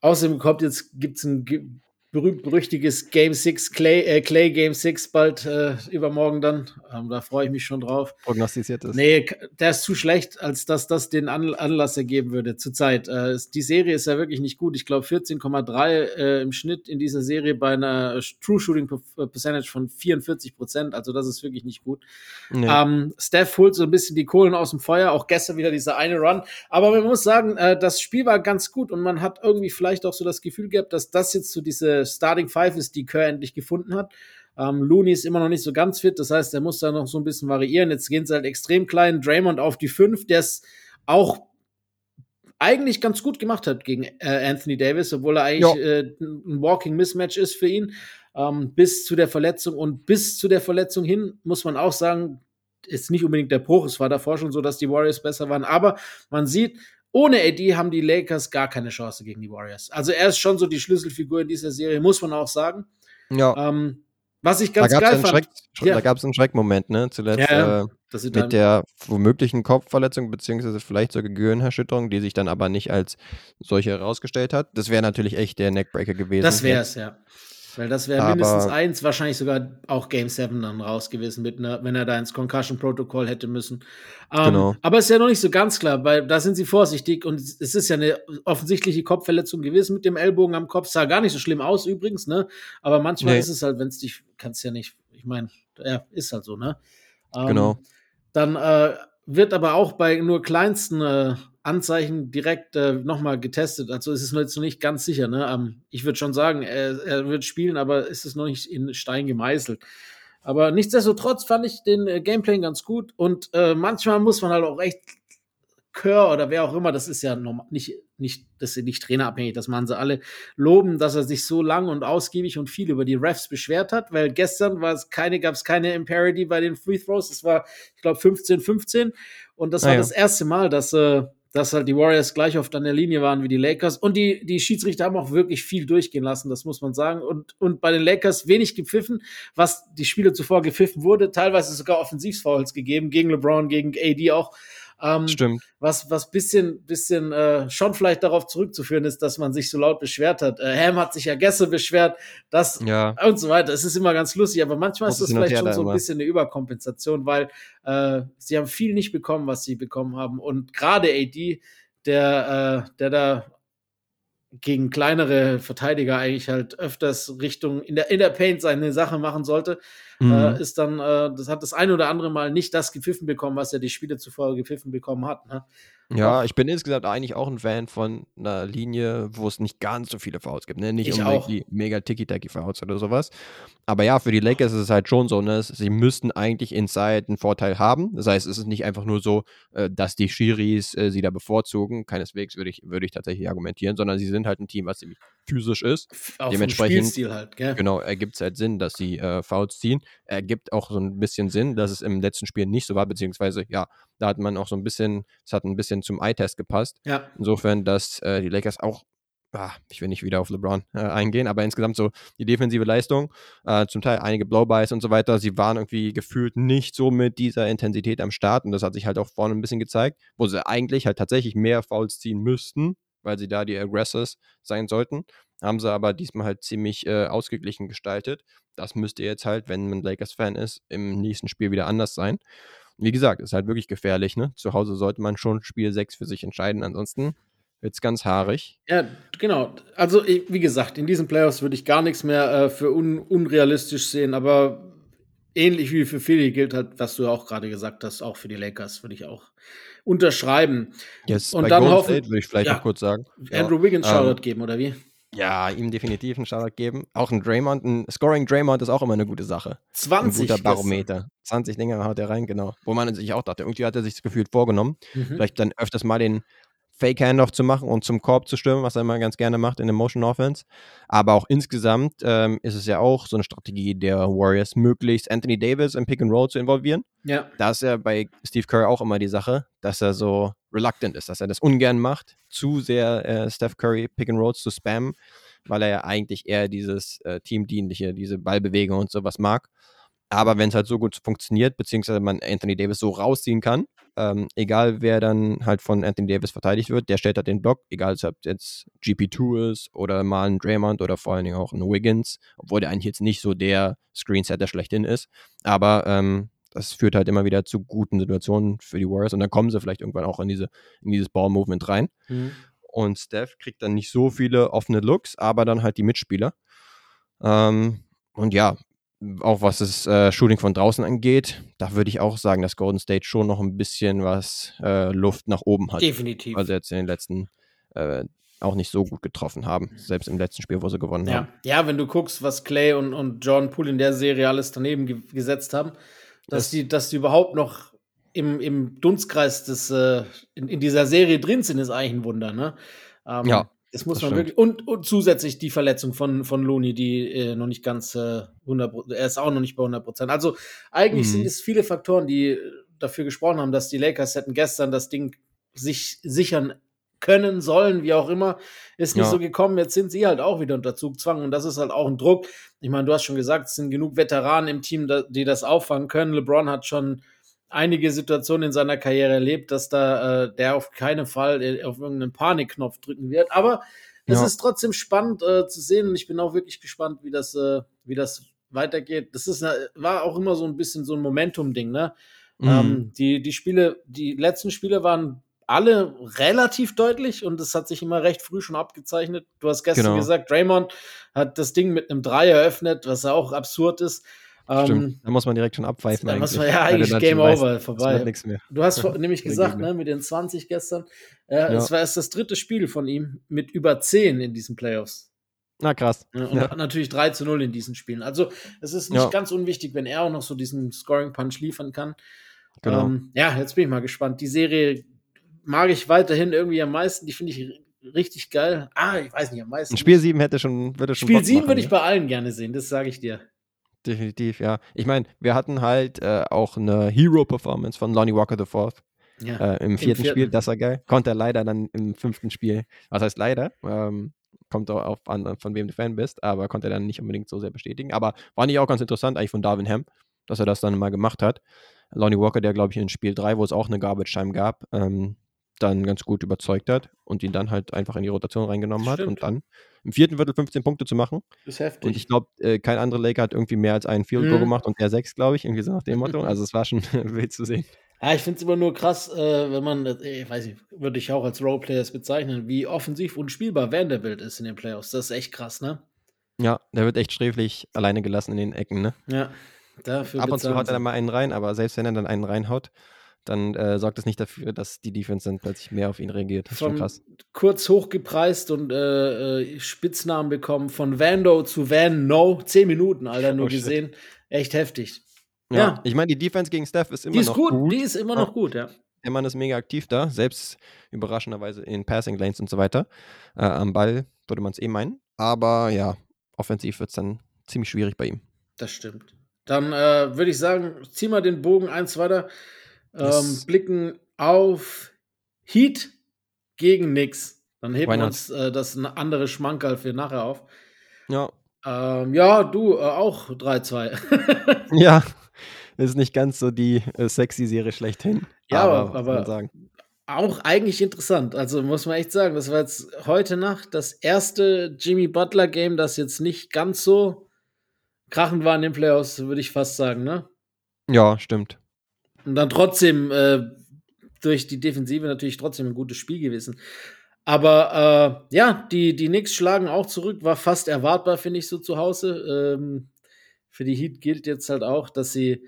außerdem kommt jetzt, gibt es ein berühmt-berüchtiges Game 6, Clay, äh, Clay Game 6 bald äh, übermorgen dann. Ähm, da freue ich mich schon drauf. prognostiziert ist. Nee, der ist zu schlecht, als dass das den An Anlass ergeben würde zurzeit. Äh, die Serie ist ja wirklich nicht gut. Ich glaube 14,3 äh, im Schnitt in dieser Serie bei einer True Shooting Per- Percentage von 44 Prozent. Also das ist wirklich nicht gut. Nee. Ähm, Steph holt so ein bisschen die Kohlen aus dem Feuer. Auch gestern wieder dieser eine Run. Aber man muss sagen, äh, das Spiel war ganz gut und man hat irgendwie vielleicht auch so das Gefühl gehabt, dass das jetzt so diese Starting Five ist, die Kerr endlich gefunden hat. Ähm, Looney ist immer noch nicht so ganz fit, das heißt, er muss da noch so ein bisschen variieren. Jetzt gehen sie halt extrem klein. Draymond auf die 5, der es auch eigentlich ganz gut gemacht hat gegen äh, Anthony Davis, obwohl er eigentlich äh, ein Walking Mismatch ist für ihn. Ähm, bis zu der Verletzung und bis zu der Verletzung hin muss man auch sagen, ist nicht unbedingt der Bruch. Es war davor schon so, dass die Warriors besser waren, aber man sieht, ohne AD haben die Lakers gar keine Chance gegen die Warriors. Also er ist schon so die Schlüsselfigur in dieser Serie, muss man auch sagen. ja. Ähm, was ich Da ganz gab es geil fand, Schreck, Ja. da gab's einen Schreckmoment, ne? Zuletzt Ja. Äh, mit der womöglichen Kopfverletzung, beziehungsweise vielleicht sogar Gehirnerschütterung, die sich dann aber nicht als solche herausgestellt hat. Das wäre natürlich echt der Neckbreaker gewesen. das wäre jetzt. es, ja. Weil das wäre mindestens eins, wahrscheinlich sogar auch Game 7 dann raus gewesen, mit einer, wenn er da ins Concussion Protocol hätte müssen. Ähm, Genau. Aber ist ja noch nicht so ganz klar, weil da sind sie vorsichtig und es ist ja eine offensichtliche Kopfverletzung gewesen mit dem Ellbogen am Kopf. Sah gar nicht so schlimm aus übrigens, ne? Aber manchmal Nee. ist es halt, wenn es dich, kannst ja nicht, ich meine, ja, ist halt so, ne? Ähm, Genau. Dann äh, wird aber auch bei nur kleinsten äh, Anzeichen direkt äh, nochmal getestet. Also es ist noch jetzt noch nicht ganz sicher. Ne? Ähm, ich würde schon sagen, er, er wird spielen, aber es ist noch nicht in Stein gemeißelt. Aber nichtsdestotrotz fand ich den äh, Gameplay ganz gut und äh, manchmal muss man halt auch echt Kerr oder wer auch immer, das ist ja normal, nicht, nicht, das ist nicht trainerabhängig, das machen sie alle, loben, dass er sich so lang und ausgiebig und viel über die Refs beschwert hat, weil gestern war es keine, gab es keine Imparity bei den Free Throws, es war, ich glaube, 15-15 und das Ah, war das erste Mal, dass, äh, dass halt die Warriors gleich oft an der Linie waren wie die Lakers und die, die Schiedsrichter haben auch wirklich viel durchgehen lassen, das muss man sagen und, und bei den Lakers wenig gepfiffen, was die Spiele zuvor gepfiffen wurde, teilweise sogar Offensivfouls gegeben, gegen LeBron, gegen AD auch, ähm, Stimmt. was, was bisschen, bisschen äh, schon vielleicht darauf zurückzuführen ist, dass man sich so laut beschwert hat. Äh, Ham hat sich ja gestern beschwert, das Ja. und so weiter. Es ist immer ganz lustig, aber manchmal ist das Hin und vielleicht schon so ein immer. bisschen eine Überkompensation, weil äh, sie haben viel nicht bekommen, was sie bekommen haben. Und gerade AD, der, äh, der da gegen kleinere Verteidiger eigentlich halt öfters Richtung in der, in der Paint seine Sache machen sollte, mhm. äh, ist dann, äh, das hat das ein oder andere Mal nicht das gepfiffen bekommen, was er die Spiele zuvor gepfiffen bekommen hat. Ne? Ja, ich bin insgesamt eigentlich auch ein Fan von einer Linie, wo es nicht ganz so viele Fouls gibt. Ne? Nicht Ich unbedingt auch. die mega Tiki-Taki-Fouls oder sowas. Aber ja, für die Lakers ist es halt schon so, ne? sie müssten eigentlich inside einen Vorteil haben. Das heißt, es ist nicht einfach nur so, äh, dass die Schiris äh, sie da bevorzugen. Keineswegs würde ich, würde ich tatsächlich argumentieren, sondern sie sind halt ein Team, was ziemlich physisch ist. Auch Dementsprechend- Spielstil halt, gell? Genau, ergibt es halt Sinn, dass sie äh, Fouls ziehen. Ergibt auch so ein bisschen Sinn, dass es im letzten Spiel nicht so war, beziehungsweise ja, da hat man auch so ein bisschen, es hat ein bisschen zum Eye-Test gepasst. Ja. Insofern, dass äh, die Lakers auch, ah, ich will nicht wieder auf LeBron äh, eingehen, aber insgesamt so die defensive Leistung, äh, zum Teil einige Blow-Bys und so weiter, sie waren irgendwie gefühlt nicht so mit dieser Intensität am Start und das hat sich halt auch vorne ein bisschen gezeigt, wo sie eigentlich halt tatsächlich mehr Fouls ziehen müssten, weil sie da die Aggressors sein sollten. Haben sie aber diesmal halt ziemlich äh, ausgeglichen gestaltet. Das müsste jetzt halt, wenn man Lakers-Fan ist, im nächsten Spiel wieder anders sein. Wie gesagt, ist halt wirklich gefährlich. Ne? Zu Hause sollte man schon Spiel 6 für sich entscheiden. Ansonsten wird es ganz haarig. Ja, genau. Also, ich- wie gesagt, in diesen Playoffs würde ich gar nichts mehr äh, für un unrealistisch sehen, aber ähnlich wie für Philly gilt halt, was du ja auch gerade gesagt hast, auch für die Lakers würde ich auch unterschreiben. Jetzt Und dann Golden hoffen- State würde ich vielleicht ja. noch kurz sagen. Andrew Wiggins ähm, Shoutout geben, oder wie? Ja, ihm definitiv einen Shoutout geben. Auch ein Draymond, ein Scoring Draymond ist auch immer eine gute Sache. Ein 20. guter gestern. Barometer. 20 Dinger haut er rein, genau. Wo man sich auch dachte, irgendwie hat er sich das gefühlt vorgenommen. Mhm. Vielleicht dann öfters mal den Fake-Handoff zu machen und zum Korb zu stürmen, was er immer ganz gerne macht in der Motion Offense. Aber auch insgesamt ähm, ist es ja auch so eine Strategie der Warriors, möglichst Anthony Davis im Pick and Roll zu involvieren. Ja, Da ist ja bei Steve Curry auch immer die Sache, dass er so reluctant ist, dass er das ungern macht, zu sehr äh, Steph Curry Pick and Rolls zu spammen, weil er ja eigentlich eher dieses äh, Teamdienliche, diese Ballbewegung und sowas mag. Aber wenn es halt so gut funktioniert, beziehungsweise man Anthony Davis so rausziehen kann, ähm, egal wer dann halt von Anthony Davis verteidigt wird, der stellt halt den Block, egal ob es jetzt GP2 ist oder mal ein Draymond oder vor allen Dingen auch ein Wiggins, obwohl der eigentlich jetzt nicht so der Screensetter schlechthin ist. Aber ähm, das führt halt immer wieder zu guten Situationen für die Warriors und dann kommen sie vielleicht irgendwann auch in, diese, in dieses Ball-Movement rein. Mhm. Und Steph kriegt dann nicht so viele offene Looks, aber dann halt die Mitspieler. Ähm, und ja, auch was das äh, Shooting von draußen angeht, da würde ich auch sagen, dass Golden State schon noch ein bisschen was äh, Luft nach oben hat. definitiv. Also jetzt in den letzten äh, auch nicht so gut getroffen haben. Selbst im letzten Spiel, wo sie gewonnen haben. Ja. ja, wenn du guckst, was Clay und, und John Poole in der Serie alles daneben ge gesetzt haben, dass Das- die, dass die überhaupt noch im, im Dunstkreis des, äh, in, in dieser Serie drin sind, ist eigentlich ein Wunder, ne? Ähm, Ja, Das muss das man wirklich. Und, und zusätzlich die Verletzung von, von Looney, die äh, noch nicht ganz äh, 100 Pro- er ist auch noch nicht bei 100 Prozent. Also eigentlich Mhm. sind es viele Faktoren, die dafür gesprochen haben, dass die Lakers hätten gestern das Ding sich sichern können, sollen, wie auch immer. Ist nicht Ja. so gekommen. Jetzt sind sie halt auch wieder unter Zugzwang und das ist halt auch ein Druck. Ich meine, du hast schon gesagt, es sind genug Veteranen im Team, die das auffangen können. LeBron hat schon einige Situationen in seiner Karriere erlebt, dass da äh, der auf keinen Fall äh, auf irgendeinen Panikknopf drücken wird. Aber es Ja. ist trotzdem spannend äh, zu sehen und ich bin auch wirklich gespannt, wie das, äh, wie das weitergeht. Das ist, äh, war auch immer so ein bisschen so ein Momentum-Ding, ne? Mhm. Ähm, die, die Spiele, die letzten Spiele waren alle relativ deutlich und es hat sich immer recht früh schon abgezeichnet. Du hast gestern Genau. gesagt, Draymond hat das Ding mit einem Drei eröffnet, was ja auch absurd ist. Ähm, Stimmt. Da muss man direkt schon abpfeifen. da muss man ja eigentlich Game weißt, Over, vorbei. mehr. Du hast vor- nämlich gesagt, ne, mit den 20 gestern, äh, Ja. es war erst das dritte Spiel von ihm mit über 10 in diesen Playoffs. Na krass. Ja, und Ja. natürlich 3 zu 0 in diesen Spielen. Also es ist nicht ganz unwichtig, wenn er auch noch so diesen Scoring-Punch liefern kann. Genau. Ähm, ja, jetzt bin ich mal gespannt. Die Serie mag ich weiterhin irgendwie am meisten. Die finde ich richtig geil. Ah, ich weiß nicht, am meisten. Ein Spiel 7 hätte schon, würde schon Spiel Bock 7 machen, würde ich ne? bei allen gerne sehen, das sage ich dir. Definitiv, ja. Ich meine, wir hatten halt äh, auch eine Hero-Performance von Lonnie Walker IV Ja. äh, im vierten Spiel. vierten. Das war geil. Konnte er leider dann im fünften Spiel, was heißt leider, ähm, kommt auch an, von wem du Fan bist, aber konnte er dann nicht unbedingt so sehr bestätigen. Aber war nicht auch ganz interessant eigentlich von Darwin Ham, dass er das dann mal gemacht hat. Lonnie Walker, der glaube ich in Spiel 3, wo es auch eine Garbage Time gab, ähm, dann ganz gut überzeugt hat und ihn dann halt einfach in die Rotation reingenommen hat und dann im vierten Viertel 15 Punkte zu machen. ist heftig. Und ich glaube, äh, kein anderer Laker hat irgendwie mehr als einen Field Goal Mhm. gemacht und er sechs, glaube ich, irgendwie so nach dem Motto. Also es war schon wild zu sehen. Ja, ich finde es immer nur krass, äh, wenn man, äh, ich weiß nicht, würde ich auch als Roleplayers bezeichnen, wie offensiv und spielbar Vanderbilt ist in den Playoffs. Das ist echt krass, ne? Ja, der wird echt sträflich alleine gelassen in den Ecken, ne? Ja. Dafür Ab und zu haut er dann mal einen rein, aber selbst wenn er dann einen reinhaut, dann äh, sorgt das nicht dafür, dass die Defense dann plötzlich mehr auf ihn reagiert. Das ist schon krass. kurz hochgepreist und äh, äh, Spitznamen bekommen. Von Vando zu Van No. Zehn Minuten, Alter, nur Oh, shit. gesehen. Echt heftig. Ja. Ja. Ich meine, die Defense gegen Steph ist immer ist noch gut. gut. Die ist immer Ja. noch gut, ja. Der Mann ist mega aktiv da, selbst überraschenderweise in Passing Lanes und so weiter. Äh, am Ball würde man es eh meinen. Aber ja, offensiv wird es dann ziemlich schwierig bei ihm. Das stimmt. Dann äh, würde ich sagen, zieh mal den Bogen eins weiter. Ähm, Yes. Blicken auf Heat gegen Nix. Dann heben wir uns äh, das eine andere Schmankerl für nachher auf. Ja, Ähm, ja, du äh, auch 3-2. ja. Ist nicht ganz so die äh, sexy Serie schlechthin. Ja, aber- aber- auch eigentlich interessant. Also muss man echt sagen, das war jetzt heute Nacht das erste Jimmy Butler Game, das jetzt nicht ganz so krachend war in den Playoffs, würde ich fast sagen, ne? Ja, stimmt. Und dann trotzdem äh, durch die Defensive natürlich trotzdem ein gutes Spiel gewesen. Aber äh, ja, die, die Knicks schlagen auch zurück, war fast erwartbar, finde ich, so zu Hause. Ähm, für die Heat gilt jetzt halt auch, dass sie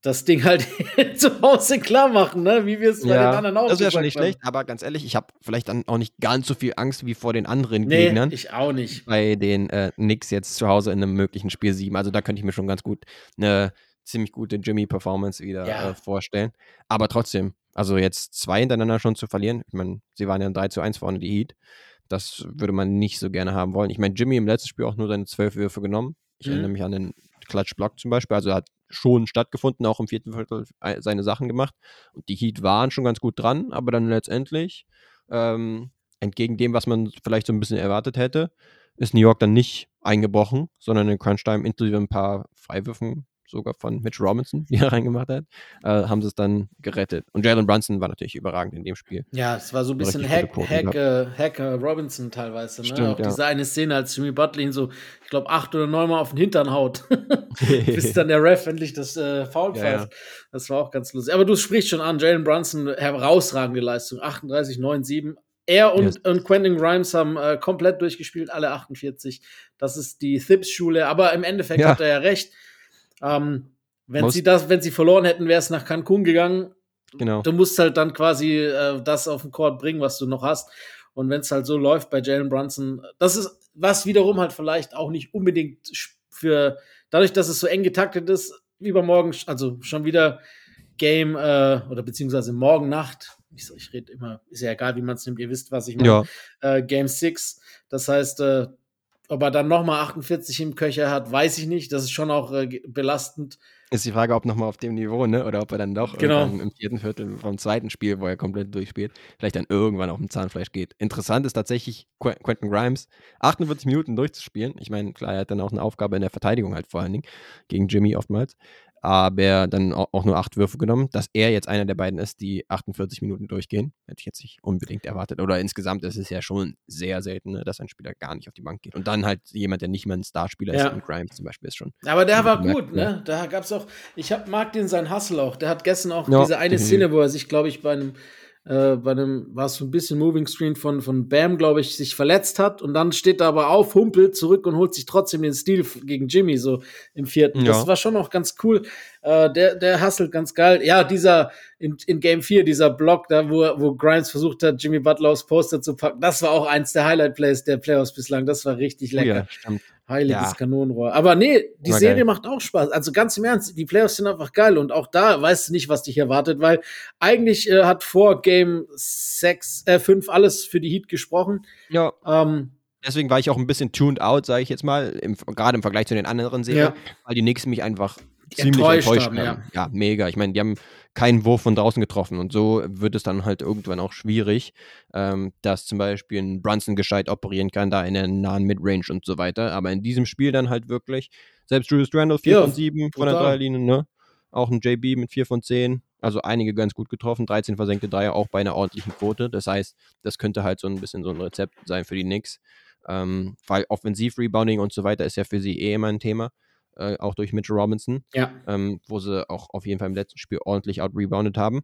das Ding halt zu Hause klar machen, ne? wie wir es bei den anderen auch das wäre schon gesagt nicht haben. schlecht, aber ganz ehrlich, ich habe vielleicht dann auch nicht ganz so viel Angst wie vor den anderen Nee, Gegnern. ich auch nicht. bei den äh, Knicks jetzt zu Hause in einem möglichen Spiel 7. Also da könnte ich mir schon ganz gut eine ziemlich gute Jimmy-Performance wieder Ja. äh, vorstellen. Aber trotzdem, also jetzt zwei hintereinander schon zu verlieren, ich meine, sie waren ja 3 zu 1 vorne, die Heat. Das würde man nicht so gerne haben wollen. Ich meine, Jimmy im letzten Spiel auch nur seine zwölf Würfe genommen. Ich Mhm. erinnere mich an den Klatschblock zum Beispiel. Also er hat schon stattgefunden, auch im vierten Viertel äh, seine Sachen gemacht. Und die Heat waren schon ganz gut dran, aber dann letztendlich, ähm, entgegen dem, was man vielleicht so ein bisschen erwartet hätte, ist New York dann nicht eingebrochen, sondern in Crunch-Time inklusive ein paar Freiwürfen, sogar von Mitch Robinson, die er reingemacht hat, äh, haben sie es dann gerettet. Und Jalen Brunson war natürlich überragend in dem Spiel. Ja, es war so ein bisschen gute Hack, Quoten Hack, äh, Hacker Robinson teilweise. Ne? Stimmt, auch ja. diese eine Szene, als Jimmy Butler ihn so, ich glaube, acht oder neunmal auf den Hintern haut. Bis dann der Ref endlich das äh, Foul Ja, pfeift. Das war auch ganz lustig. Aber du sprichst schon an, Jalen Brunson, herausragende Leistung. 38, 9, 7. Er und, Yes. und Quentin Grimes haben äh, komplett durchgespielt, alle 48. Das ist die Thibs-Schule. Aber im Endeffekt Ja. hat er ja recht. Ähm, wenn, Muss- sie das, wenn sie verloren hätten, wäre es nach Cancun gegangen. genau. Du musst halt dann quasi äh, das auf den Court bringen, was du noch hast. Und wenn es halt so läuft bei Jalen Brunson, das ist was wiederum halt vielleicht auch nicht unbedingt für, dadurch, dass es so eng getaktet ist, übermorgen, also schon wieder Game äh, oder beziehungsweise morgen Nacht. Ich, ich rede immer, ist ja egal, wie man es nimmt, ihr wisst, was ich meine. Ja, Äh, Game 6. Das heißt, äh, ob er dann nochmal 48 im Köcher hat, weiß ich nicht. Das ist schon auch äh, belastend. ist die Frage, ob nochmal auf dem Niveau, ne? Oder ob er dann doch Genau. im vierten Viertel vom zweiten Spiel, wo er komplett durchspielt, vielleicht dann irgendwann auf dem Zahnfleisch geht. Interessant ist tatsächlich Qu Quentin Grimes, 48 Minuten durchzuspielen. Ich meine, klar, er hat dann auch eine Aufgabe in der Verteidigung halt vor allen Dingen, gegen Jimmy oftmals. Aber dann au- auch nur acht Würfe genommen. Dass er jetzt einer der beiden ist, die 48 Minuten durchgehen, hätte ich jetzt nicht unbedingt erwartet. Oder insgesamt ist es ja schon sehr selten, ne, dass ein Spieler gar nicht auf die Bank geht. Und dann halt jemand, der nicht mal ein Starspieler Ja. ist, und Grimes zum Beispiel ist schon. Aber der war gut, ne? Da gab's auch, ich hab, mag den seinen Hustle auch. Der hat gestern auch Ja, diese eine definitiv. Szene, wo er sich, glaube ich, bei einem, äh, bei einem, war es so ein bisschen Moving Screen von, von Bam, glaube ich, sich verletzt hat und dann steht er aber auf, humpelt zurück und holt sich trotzdem den Stil gegen Jimmy, so im vierten. Das Ja. war schon auch ganz cool. Äh, der, der hustelt ganz geil. Ja, dieser, in, in Game 4, dieser Block, da, wo, wo Grimes versucht hat, Jimmy Butler aufs Poster zu packen, das war auch eins der Highlight-Plays der Playoffs bislang. Das war richtig lecker. Ja, stimmt. Heiliges Ja. Kanonenrohr. Aber nee, die Immer Serie geil. macht auch Spaß. Also ganz im Ernst, die Playoffs sind einfach geil und auch da weißt du nicht, was dich erwartet, weil eigentlich äh, hat vor Game 6, äh, 5 alles für die Heat gesprochen. Ja, Ähm, Deswegen war ich auch ein bisschen tuned out, sage ich jetzt mal, gerade im Vergleich zu den anderen Serien, Ja. weil die Knicks mich einfach ziemlich Enttäuscht enttäuscht, haben, haben. Ja. mega. Ich meine, die haben keinen Wurf von draußen getroffen und so wird es dann halt irgendwann auch schwierig, ähm, dass zum Beispiel ein Brunson gescheit operieren kann, da in der nahen Midrange und so weiter. Aber in diesem Spiel dann halt wirklich, selbst Julius Randle 4 Ja, von 7 von der. Dreierlinie, ne? Auch ein JB mit 4 von 10. Also einige ganz gut getroffen, 13 versenkte Dreier, auch bei einer ordentlichen Quote. Das heißt, das könnte halt so ein bisschen so ein Rezept sein für die Knicks. Ähm, weil Offensiv-Rebounding und so weiter ist ja für sie eh immer ein Thema, äh, auch durch Mitchell Robinson, ja. ähm, wo sie auch auf jeden Fall im letzten Spiel ordentlich out-rebounded haben.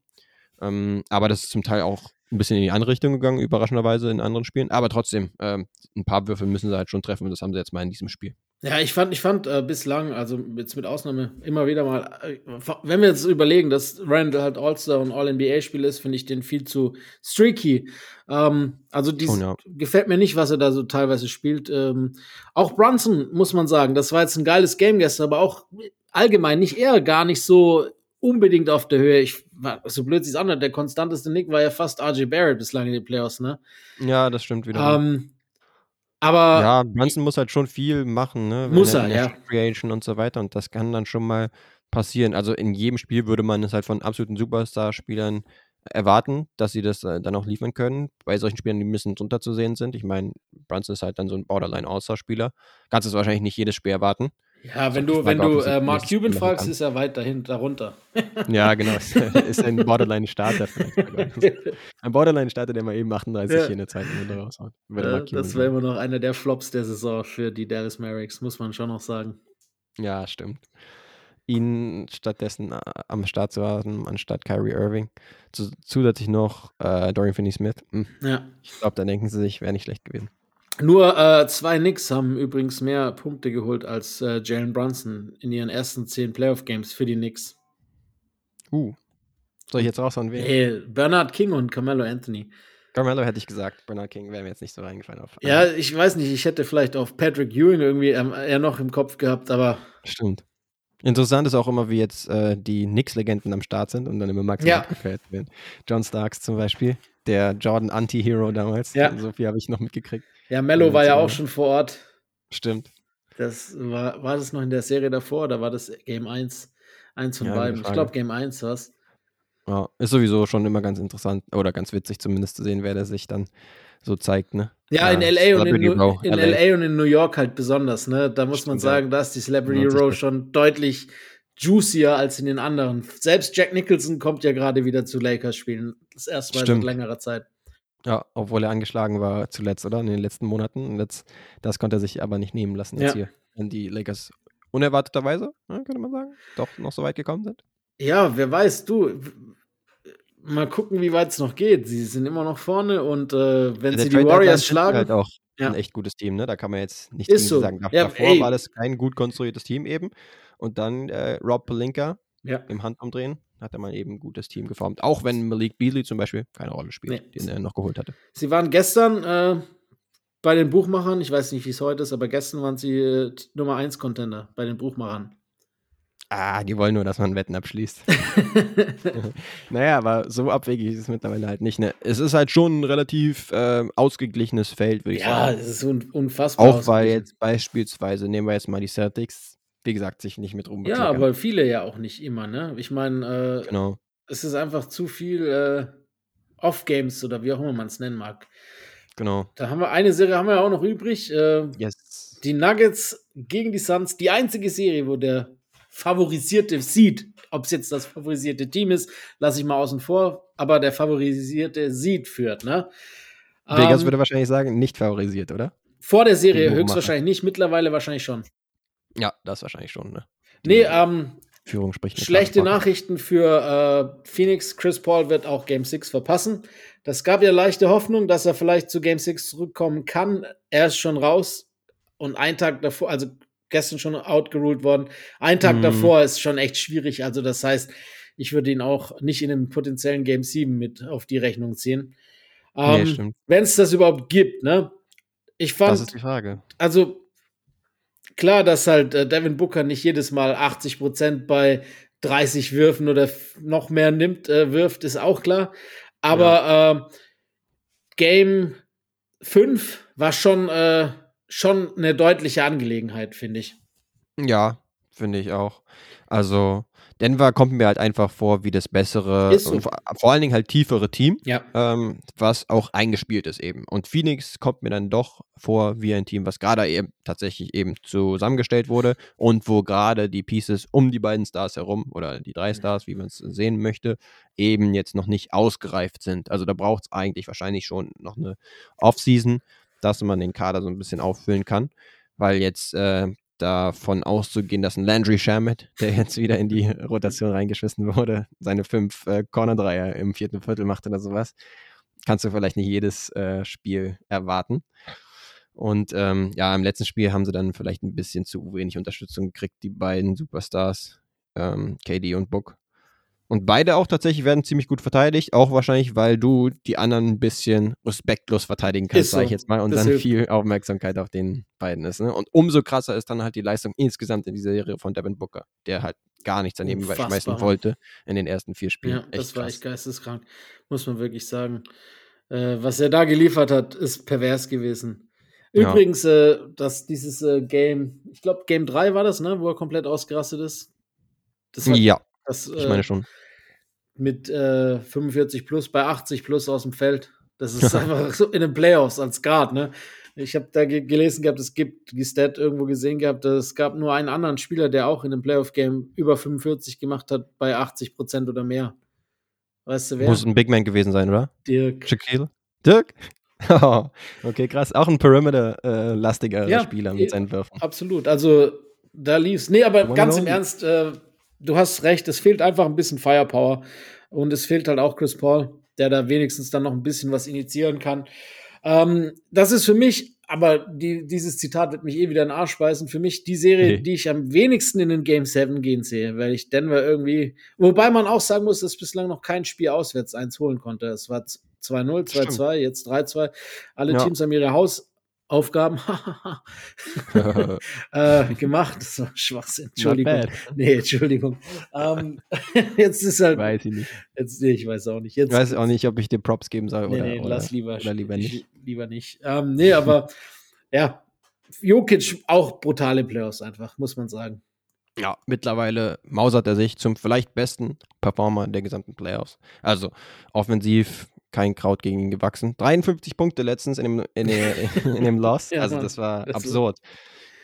Ähm, aber das ist zum Teil auch ein bisschen in die andere Richtung gegangen, überraschenderweise in anderen Spielen. Aber trotzdem, ähm, ein paar Würfe müssen sie halt schon treffen und das haben sie jetzt mal in diesem Spiel. Ja, ich fand, ich fand äh, bislang, also jetzt mit Ausnahme immer wieder mal, äh, wenn wir jetzt überlegen, dass Randall halt All-Star und All-NBA-Spieler ist, finde ich den viel zu streaky. Ähm, also dies, Schon, ja. gefällt mir nicht, was er da so teilweise spielt. Ähm, auch Brunson, muss man sagen, das war jetzt ein geiles Game gestern, aber auch allgemein nicht er gar nicht so unbedingt auf der Höhe. Ich war so blöd sich anhört, der konstanteste Nick war ja fast RJ Barrett bislang in den Playoffs, ne? Ja, das stimmt wieder. Ähm, aber ja, Brunson muss halt schon viel machen, ne? Muss er, ja. Creation und so weiter. Und das kann dann schon mal passieren. Also in jedem Spiel würde man es halt von absoluten Superstar-Spielern erwarten, dass sie das äh, dann auch liefern können. Bei solchen Spielern, die ein bisschen drunter zu sehen sind. Ich meine, Brunson ist halt dann so ein Borderline-All-Star-Spieler. Kannst es wahrscheinlich nicht jedes Spiel erwarten. Ja, wenn du, wenn du äh, Mark Cuban fragst, ist er weit dahin, darunter. Ja, genau. Ist, ein Borderline-Starter. Ein Borderline-Starter, der mal eben 38 Ja. hier in der Runde raushaut. Ja, das wäre immer noch einer der Flops der Saison für die Darius Merricks, muss man schon noch sagen. Ja, stimmt. Ihn stattdessen äh, am Start zu haben, anstatt Kyrie Irving. Zu, zusätzlich noch äh, Dorian Finney-Smith. Hm, Ja. Ich glaube, da denken sie sich, wäre nicht schlecht gewesen. Nur äh, zwei Knicks haben übrigens mehr Punkte geholt als äh, Jalen Brunson in ihren ersten zehn Playoff-Games für die Knicks. Uh. Soll ich jetzt raushauen, wen? Hey, Bernard King und Carmelo Anthony. Carmelo hätte ich gesagt. Bernard King wäre mir jetzt nicht so reingefallen. Auf Ja, ich weiß nicht, ich hätte vielleicht auf Patrick Ewing irgendwie ähm, eher noch im Kopf gehabt, aber Stimmt. Interessant ist auch immer, wie jetzt äh, die Knicks-Legenden am Start sind und dann immer maximal Ja. abgefällt werden. John Starks zum Beispiel, der Jordan Anti-Hero damals. Ja. So viel habe ich noch mitgekriegt. Ja, Mello war ja auch schon vor Ort. Stimmt. Das war, war das noch in der Serie davor oder war das Game 1? Eins von Ja, beiden. Ich glaube Game 1 war's. Ja, ist sowieso schon immer ganz interessant oder ganz witzig zumindest zu sehen, wer der sich dann so zeigt, ne? Ja, in Äh, LA und in, Row, in LA. und in New York halt besonders, ne? Da muss man Stimmt, ja. sagen, da ist die Celebrity sich Row schon deutlich juicier als in den anderen. Selbst Jack Nicholson kommt ja gerade wieder zu Lakers spielen. Das erste Mal seit längerer Zeit. Ja, obwohl er angeschlagen war zuletzt, oder? In den letzten Monaten. Jetzt, das konnte er sich aber nicht nehmen lassen jetzt Ja. hier. Wenn die Lakers unerwarteterweise, ja, könnte man sagen, doch noch so weit gekommen sind. Ja, wer weiß, du. Mal gucken, wie weit es noch geht. Sie sind immer noch vorne und äh, wenn Ja, sie die Warriors ist schlagen. halt auch Ja. ein echt gutes Team, ne? Da kann man jetzt nicht Ist so. sagen. Dav- Ja, Davor ey. war das kein gut konstruiertes Team eben. Und dann äh, Rob Pelinka ja. im Handumdrehen hat er mal eben ein gutes Team geformt. Auch wenn Malik Beasley zum Beispiel keine Rolle spielt, Nee. den er noch geholt hatte. Sie waren gestern äh, bei den Buchmachern, ich weiß nicht, wie es heute ist, aber gestern waren sie äh, Nummer 1 Contender bei den Buchmachern. Ah, die wollen nur, dass man Wetten abschließt. naja, aber so abwegig ist es mittlerweile halt nicht. Ne? Es ist halt schon ein relativ äh, ausgeglichenes Feld, würde ich ja, sagen. es ist un unfassbar. Auch weil jetzt beispielsweise, nehmen wir jetzt mal die Celtics, wie gesagt, sich nicht mit Ruhm Ja, aber viele ja auch nicht immer, ne? Ich meine, äh, Genau. es ist einfach zu viel äh, Off-Games oder wie auch immer man es nennen mag. Genau. Da haben wir eine Serie haben wir ja auch noch übrig. Äh, Yes. die Nuggets gegen die Suns, die einzige Serie, wo der favorisierte Seed, ob es jetzt das favorisierte Team ist, lasse ich mal außen vor, aber der favorisierte Seed führt, ne? Vegas Ähm, würde wahrscheinlich sagen, nicht favorisiert, oder? vor der Serie höchstwahrscheinlich nicht, mittlerweile wahrscheinlich schon. Ja, das wahrscheinlich schon. Ne? Die Nee, ähm, Führung spricht. Schlechte. Nachrichten für äh, Phoenix. Chris Paul wird auch Game 6 verpassen. Das gab ja leichte Hoffnung, dass er vielleicht zu Game 6 zurückkommen kann. Er ist schon raus und ein Tag davor, also gestern schon outgeruled worden. Ein Tag Mhm. davor ist schon echt schwierig. Also das heißt, ich würde ihn auch nicht in einem potenziellen Game 7 mit auf die Rechnung ziehen. Nee, Ähm, stimmt. Wenn es das überhaupt gibt, ne? Ich Das fand, ist die Frage. also klar, dass halt äh, Devin Booker nicht jedes Mal 80 Prozent bei 30 Würfen oder noch mehr nimmt, äh, wirft, ist auch klar. Aber äh, Game 5 war schon, äh, schon eine deutliche Angelegenheit, finde ich. Ja, finde ich auch. Also, Denver kommt mir halt einfach vor wie das bessere so. und vor, vor allen Dingen halt tiefere Team, Ja. ähm, was auch eingespielt ist eben. Und Phoenix kommt mir dann doch vor wie ein Team, was gerade eben tatsächlich eben zusammengestellt wurde und wo gerade die Pieces um die beiden Stars herum oder die drei Stars, wie man es sehen möchte, eben jetzt noch nicht ausgereift sind. Also da braucht es eigentlich wahrscheinlich schon noch eine Offseason, dass man den Kader so ein bisschen auffüllen kann, weil jetzt äh, davon auszugehen, dass ein Landry Shamet, der jetzt wieder in die Rotation reingeschmissen wurde, seine fünf äh, Corner-Dreier im vierten Viertel macht oder sowas, kannst du vielleicht nicht jedes äh, Spiel erwarten. Und ähm, ja, im letzten Spiel haben sie dann vielleicht ein bisschen zu wenig Unterstützung gekriegt, die beiden Superstars, ähm, KD und Book. Und beide auch tatsächlich werden ziemlich gut verteidigt, auch wahrscheinlich, weil du die anderen ein bisschen respektlos verteidigen kannst, so. sage ich jetzt mal, und Das dann hilft. viel Aufmerksamkeit auf den beiden ist. Ne? Und umso krasser ist dann halt die Leistung insgesamt in dieser Serie von Devin Booker, der halt gar nichts daneben schmeißen wollte in den ersten vier Spielen. Ja, das war krass. echt geisteskrank, muss man wirklich sagen. Äh, was er da geliefert hat, ist pervers gewesen. Ja. Übrigens, äh, dass dieses äh, Game, ich glaube, Game 3 war das, ne, wo er komplett ausgerastet ist. Ja, das, ich äh, meine schon. Mit äh, 45 plus bei 80 plus aus dem Feld. Das ist einfach so in den Playoffs als Guard, ne? Ich habe da ge gelesen gehabt, es gibt die Stat irgendwo gesehen gehabt, es gab nur einen anderen Spieler, der auch in einem Playoff-Game über 45 gemacht hat bei 80 Prozent oder mehr. Weißt du wer? Muss ein Big Man gewesen sein, oder? Dirk. Shaquille? Dirk? okay, krass. Auch ein Perimeter-lastiger Ja, Spieler eh, mit seinen Würfen. Absolut. Also da lief's. Nee, aber ganz im. Ernst, äh, du hast recht, es fehlt einfach ein bisschen Firepower. Und es fehlt halt auch Chris Paul, der da wenigstens dann noch ein bisschen was initiieren kann. Ähm, das ist für mich, aber die, dieses Zitat wird mich eh wieder in den Arsch beißen, für mich die Serie, Nee. die ich am wenigsten in den Game 7 gehen sehe, weil ich Denver irgendwie, wobei man auch sagen muss, dass bislang noch kein Spiel auswärts eins holen konnte. Es war 2-0, 2-2, jetzt 3-2. Alle Ja. Teams haben ihre Hausaufgaben äh, gemacht. Das war Schwachsinn. Entschuldigung. Nee, Entschuldigung. ähm, jetzt ist halt, Weiß ich nicht. jetzt, nee, ich weiß auch nicht. Jetzt, Ich weiß auch nicht, ob ich dir Props geben soll Nee, oder, nee, oder, lass lieber, oder lieber nicht. ich- Lieber nicht. Ähm, nee, aber ja, Jokic auch brutale Playoffs einfach, muss man sagen. Ja, mittlerweile mausert er sich zum vielleicht besten Performer der gesamten Playoffs. Also offensiv kein Kraut gegen ihn gewachsen. 53 Punkte letztens in dem, in dem, in dem Loss. Ja, also das war Das absurd.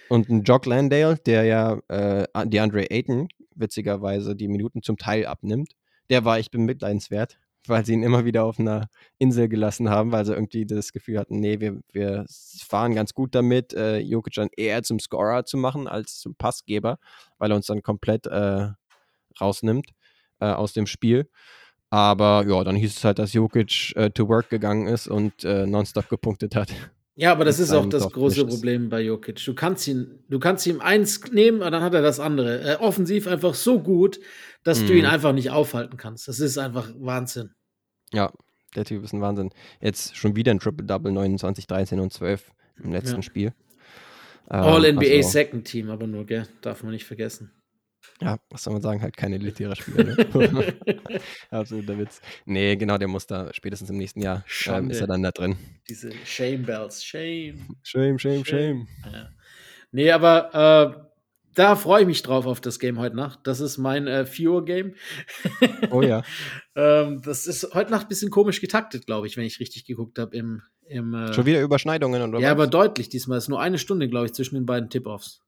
Und ein Jock Landale, der ja äh, DeAndre Ayton witzigerweise die Minuten zum Teil abnimmt, der war echt bemitleidenswert, weil sie ihn immer wieder auf einer Insel gelassen haben, weil sie irgendwie das Gefühl hatten, nee, wir, wir fahren ganz gut damit, äh, Jokic dann eher zum Scorer zu machen als zum Passgeber, weil er uns dann komplett äh, rausnimmt äh, aus dem Spiel. Aber ja, dann hieß es halt, dass Jokic äh, to work gegangen ist und äh, nonstop gepunktet hat. Ja, aber das ist auch das große. Problem bei Jokic. Du kannst ihn, du kannst ihm eins nehmen, und dann hat er das andere. Äh, offensiv einfach so gut, dass du Mhm. ihn einfach nicht aufhalten kannst. Das ist einfach Wahnsinn. Ja, der Typ ist ein Wahnsinn. Jetzt schon wieder ein Triple-Double, 29, 13 und 12 im letzten Ja. Spiel. Ähm, All-NBA also, Second Team, aber nur, gell? Darf man nicht vergessen. Ja, was soll man sagen, halt kein elitärer Spieler. Ne? Absoluter Witz. Nee, genau, der muss da spätestens im nächsten Jahr ähm, ist er dann da drin. Diese Shame Bells. Shame. Shame, shame, Shame. Ja. Nee, aber äh, da freue ich mich drauf auf das Game heute Nacht. Das ist mein äh, 4 Uhr Game. Oh ja. ähm, das ist heute Nacht ein bisschen komisch getaktet, glaube ich, wenn ich richtig geguckt habe im, im äh, Schon wieder Überschneidungen oder Ja, aber deutlich diesmal. ist nur eine Stunde, glaube ich, zwischen den beiden Tip-Offs.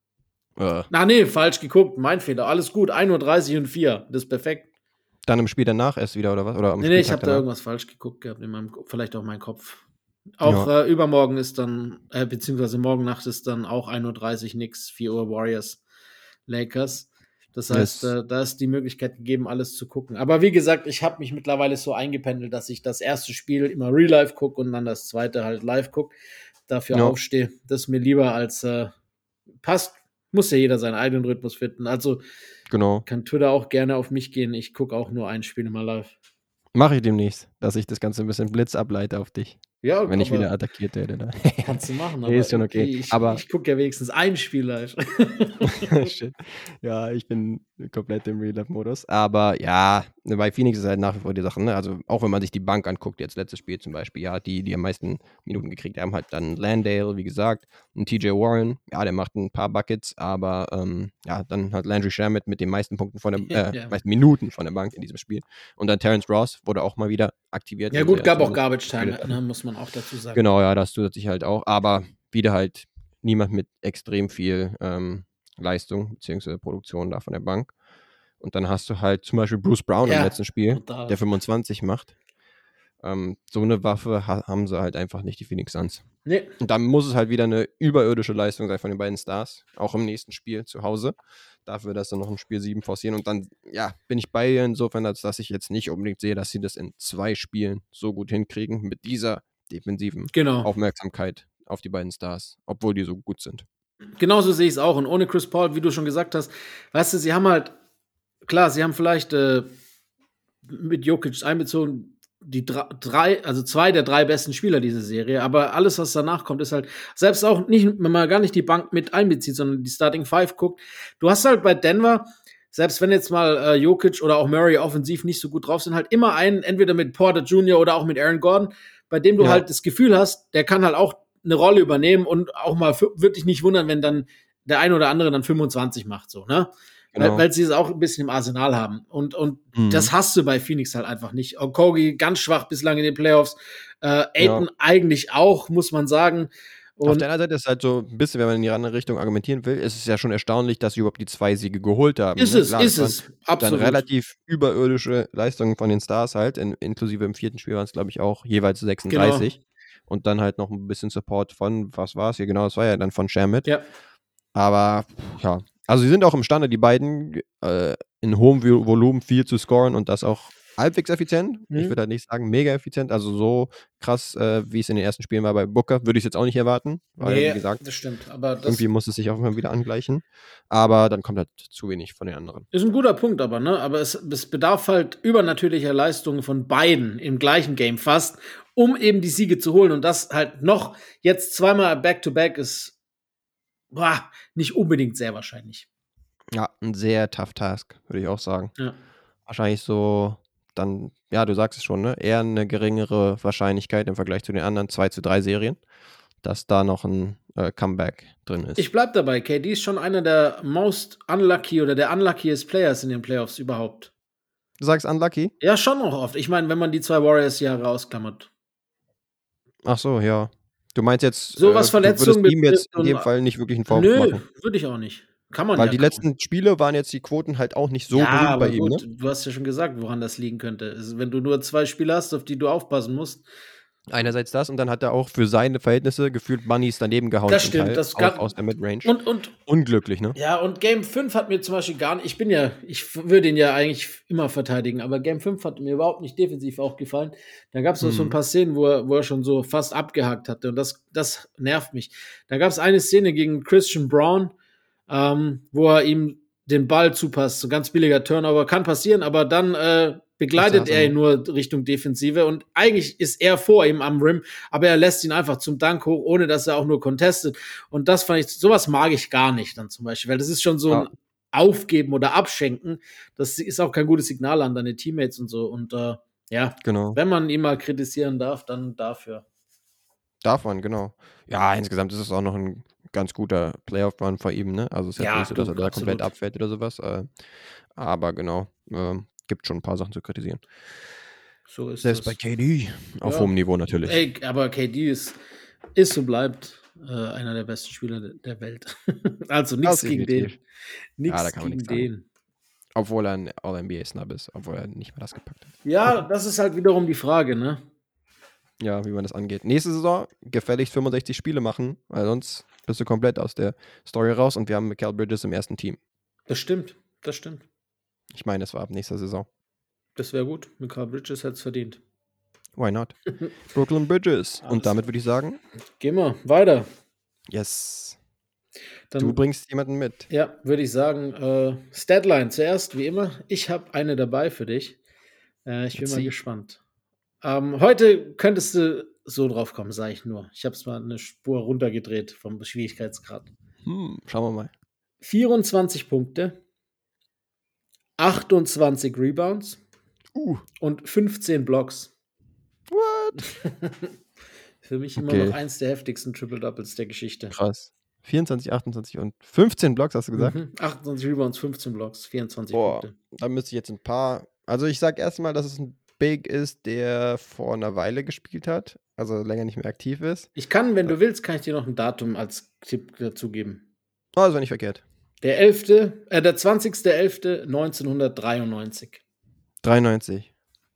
Äh, Na, nee, falsch geguckt. Mein Fehler. Alles gut. 1.30 Uhr und 4. Das ist perfekt. dann im Spiel danach erst wieder oder was? Oder am Nee, nee, ich habe da irgendwas falsch geguckt gehabt in meinem, vielleicht auch mein Kopf. Auch äh, übermorgen ist dann, äh, beziehungsweise morgen Nacht ist dann auch 1.30 Uhr nix, 4 Uhr Warriors Lakers. Das heißt, Yes. äh, da ist die Möglichkeit gegeben, alles zu gucken. Aber wie gesagt, ich habe mich mittlerweile so eingependelt, dass ich das erste Spiel immer real life gucke und dann das zweite halt live gucke. Dafür Ja. aufstehe. Das ist mir lieber als äh, passt. Muss ja jeder seinen eigenen Rhythmus finden. Also Genau. kann Twitter auch gerne auf mich gehen. Ich gucke auch nur ein Spiel immer live. Mache ich demnächst, dass ich das Ganze ein bisschen Blitz ableite auf dich, Ja, wenn ich aber- wieder attackiert werde. Ne? Kannst du machen, Nee, ist schon okay. Ich, Aber- ich gucke ja wenigstens ein Spiel live. Shit. Ja, ich bin komplett im Real-Life-Modus. Aber ja, bei Phoenix ist halt nach wie vor die Sache. Ne? Also auch wenn man sich die Bank anguckt, jetzt letztes Spiel zum Beispiel, ja, die, die am meisten Minuten gekriegt haben, halt dann Landale, wie gesagt, und TJ Warren, ja, der macht ein paar Buckets, aber ähm, ja, dann hat Landry Shamet mit den meisten Punkten von der, äh, Ja. meisten Minuten von der Bank in diesem Spiel. Und dann Terrence Ross wurde auch mal wieder aktiviert. ja, gut, gab auch Garbage Time, ne, muss man auch dazu sagen. Genau, ja, das zusätzlich halt auch. Aber wieder halt niemand mit extrem viel ähm, Leistung bzw. Produktion da von der Bank. Und dann hast du halt zum Beispiel Bruce Brown Ja, im letzten Spiel, der 25 macht. Ähm, so eine Waffe ha haben sie halt einfach nicht, die Phoenix Suns. Nee, Und dann muss es halt wieder eine überirdische Leistung sein von den beiden Stars, auch im nächsten Spiel zu Hause. Dafür, dass sie noch ein Spiel 7 forcieren. Und dann, ja, bin ich bei ihr insofern, als dass ich jetzt nicht unbedingt sehe, dass sie das in zwei Spielen so gut hinkriegen mit dieser defensiven genau. Aufmerksamkeit auf die beiden Stars, obwohl die so gut sind. Genauso sehe ich es auch. Und ohne Chris Paul, wie du schon gesagt hast, weißt du, sie haben halt, klar, sie haben vielleicht äh, mit Jokic einbezogen, die drei, also zwei der drei besten Spieler dieser Serie, aber alles, was danach kommt, ist halt, selbst auch nicht, wenn man gar nicht die Bank mit einbezieht, sondern die Starting Five guckt, du hast halt bei Denver, selbst wenn jetzt mal äh, Jokic oder auch Murray offensiv nicht so gut drauf sind, halt immer einen, entweder mit Porter Jr. oder auch mit Aaron Gordon, bei dem du ja. halt das Gefühl hast, der kann halt auch eine Rolle übernehmen und auch mal wirklich nicht wundern, wenn dann der eine oder andere dann 25 macht, so, ne? Genau. Weil, weil, sie es auch ein bisschen im Arsenal haben. Und, und mhm. das hast du bei Phoenix halt einfach nicht. Okogi ganz schwach bislang in den Playoffs. Äh, Aiden ja. eigentlich auch, muss man sagen. Und Auf der anderen Seite ist halt so ein bisschen, wenn man in die andere Richtung argumentieren will, ist es ja schon erstaunlich, dass sie überhaupt die zwei Siege geholt haben. Ist ne? es, Klar, ist es. Absolut. Dann relativ überirdische Leistungen von den Stars halt. In, inklusive im vierten Spiel waren es, glaube ich, auch jeweils 36. Genau. Und dann halt noch ein bisschen Support von, was war es hier genau? Das war ja dann von Shermit. Ja. Aber ja, also sie sind auch imstande, die beiden äh, in hohem Volumen viel zu scoren und das auch halbwegs effizient. Mhm. Ich würde halt nicht sagen mega effizient, also so krass, äh, wie es in den ersten Spielen war bei Booker, würde ich es jetzt auch nicht erwarten. Weil, nee, wie gesagt, das stimmt. Aber das irgendwie muss es sich auch immer wieder angleichen. Aber dann kommt halt zu wenig von den anderen. Ist ein guter Punkt, aber, ne? Aber es, es bedarf halt übernatürlicher Leistungen von beiden im gleichen Game fast, um eben die Siege zu holen. Und das halt noch jetzt zweimal Back-to-Back -back ist boah, nicht unbedingt sehr wahrscheinlich. Ja, ein sehr tough Task, würde ich auch sagen. Ja. Wahrscheinlich so, dann, ja, du sagst es schon, ne? Eher eine geringere Wahrscheinlichkeit im Vergleich zu den anderen 2 zu 3 Serien, dass da noch ein äh, Comeback drin ist. Ich bleib dabei, KD ist schon einer der most unlucky oder der unluckiest Players in den Playoffs überhaupt. Du sagst unlucky? Ja, schon noch oft. Ich meine, wenn man die zwei Warriors-Jahre ausklammert. Ach so, ja. Du meinst jetzt, so was äh, Verletzungen ihm jetzt in dem Fall nicht wirklich einen Vorwurf nö, machen? würde ich auch nicht. Kann man Weil ja die letzten Spiele waren jetzt die Quoten halt auch nicht so ja, gut bei ihm. Gut, ne? Du hast ja schon gesagt, woran das liegen könnte. Also, wenn du nur zwei Spiele hast, auf die du aufpassen musst, Einerseits das und dann hat er auch für seine Verhältnisse gefühlt Moneys daneben gehauen. Das stimmt, Teil, das kann, aus, aus der Midrange. Und, und, Unglücklich, ne? Ja, und Game 5 hat mir zum Beispiel gar nicht, ich bin ja, ich würde ihn ja eigentlich immer verteidigen, aber Game 5 hat mir überhaupt nicht defensiv auch gefallen. Da gab es hm. so ein paar Szenen, wo er, wo er schon so fast abgehakt hatte und das, das nervt mich. Da gab es eine Szene gegen Christian Brown, ähm, wo er ihm den Ball zupasst, so ganz billiger Turnover, kann passieren, aber dann äh, begleitet er ihn nur Richtung Defensive und eigentlich ist er vor ihm am Rim, aber er lässt ihn einfach zum Dank hoch, ohne dass er auch nur contestet. Und das fand ich, sowas mag ich gar nicht dann zum Beispiel, weil das ist schon so ja. ein Aufgeben oder Abschenken. Das ist auch kein gutes Signal an deine Teammates und so. Und äh, ja, genau. wenn man ihn mal kritisieren darf, dann dafür. Darf man, genau. Ja, insgesamt ist es auch noch ein ganz guter Playoff-Run vor ihm, ne? Also es ist ja, nicht so, dass er da komplett abfällt oder sowas. Äh, aber genau, äh, gibt schon ein paar Sachen zu kritisieren. So ist Selbst das. bei KD. Auf ja. hohem Niveau natürlich. Ey, aber KD ist, ist und bleibt äh, einer der besten Spieler der Welt. also nichts gegen den. Nichts ja, gegen den. Obwohl er ein All-NBA-Snub ist, obwohl er nicht mehr das gepackt hat. Ja, das ist halt wiederum die Frage, ne? Ja, wie man das angeht. Nächste Saison gefälligst 65 Spiele machen, weil sonst bist du komplett aus der Story raus und wir haben Cal Bridges im ersten Team. Das stimmt, das stimmt. Ich meine, es war ab nächster Saison. Das wäre gut. Mikal Bridges hätte es verdient. Why not? Brooklyn Bridges. Und damit würde ich sagen. Gehen wir weiter. Yes. Dann, du bringst jemanden mit. Ja, würde ich sagen. Äh, Statline zuerst, wie immer. Ich habe eine dabei für dich. Äh, ich bin Let's mal gespannt. Ähm, heute könntest du so drauf kommen, sage ich nur. Ich habe es mal eine Spur runtergedreht vom Schwierigkeitsgrad. Hm, schauen wir mal. 24 Punkte, 28 Rebounds uh. und 15 Blocks. What? Für mich immer okay. noch eins der heftigsten Triple Doubles der Geschichte. Krass. 24, 28 und 15 Blocks, hast du gesagt? Mhm. 28 Rebounds, 15 Blocks, 24 Boah, Punkte. Da müsste ich jetzt ein paar. Also, ich sag erstmal, dass es ein Big ist, der vor einer Weile gespielt hat, also länger nicht mehr aktiv ist. Ich kann, wenn du willst, kann ich dir noch ein Datum als Tipp dazu geben. Oh, das war nicht verkehrt. Der 11., äh, der 20.11.1993. 93.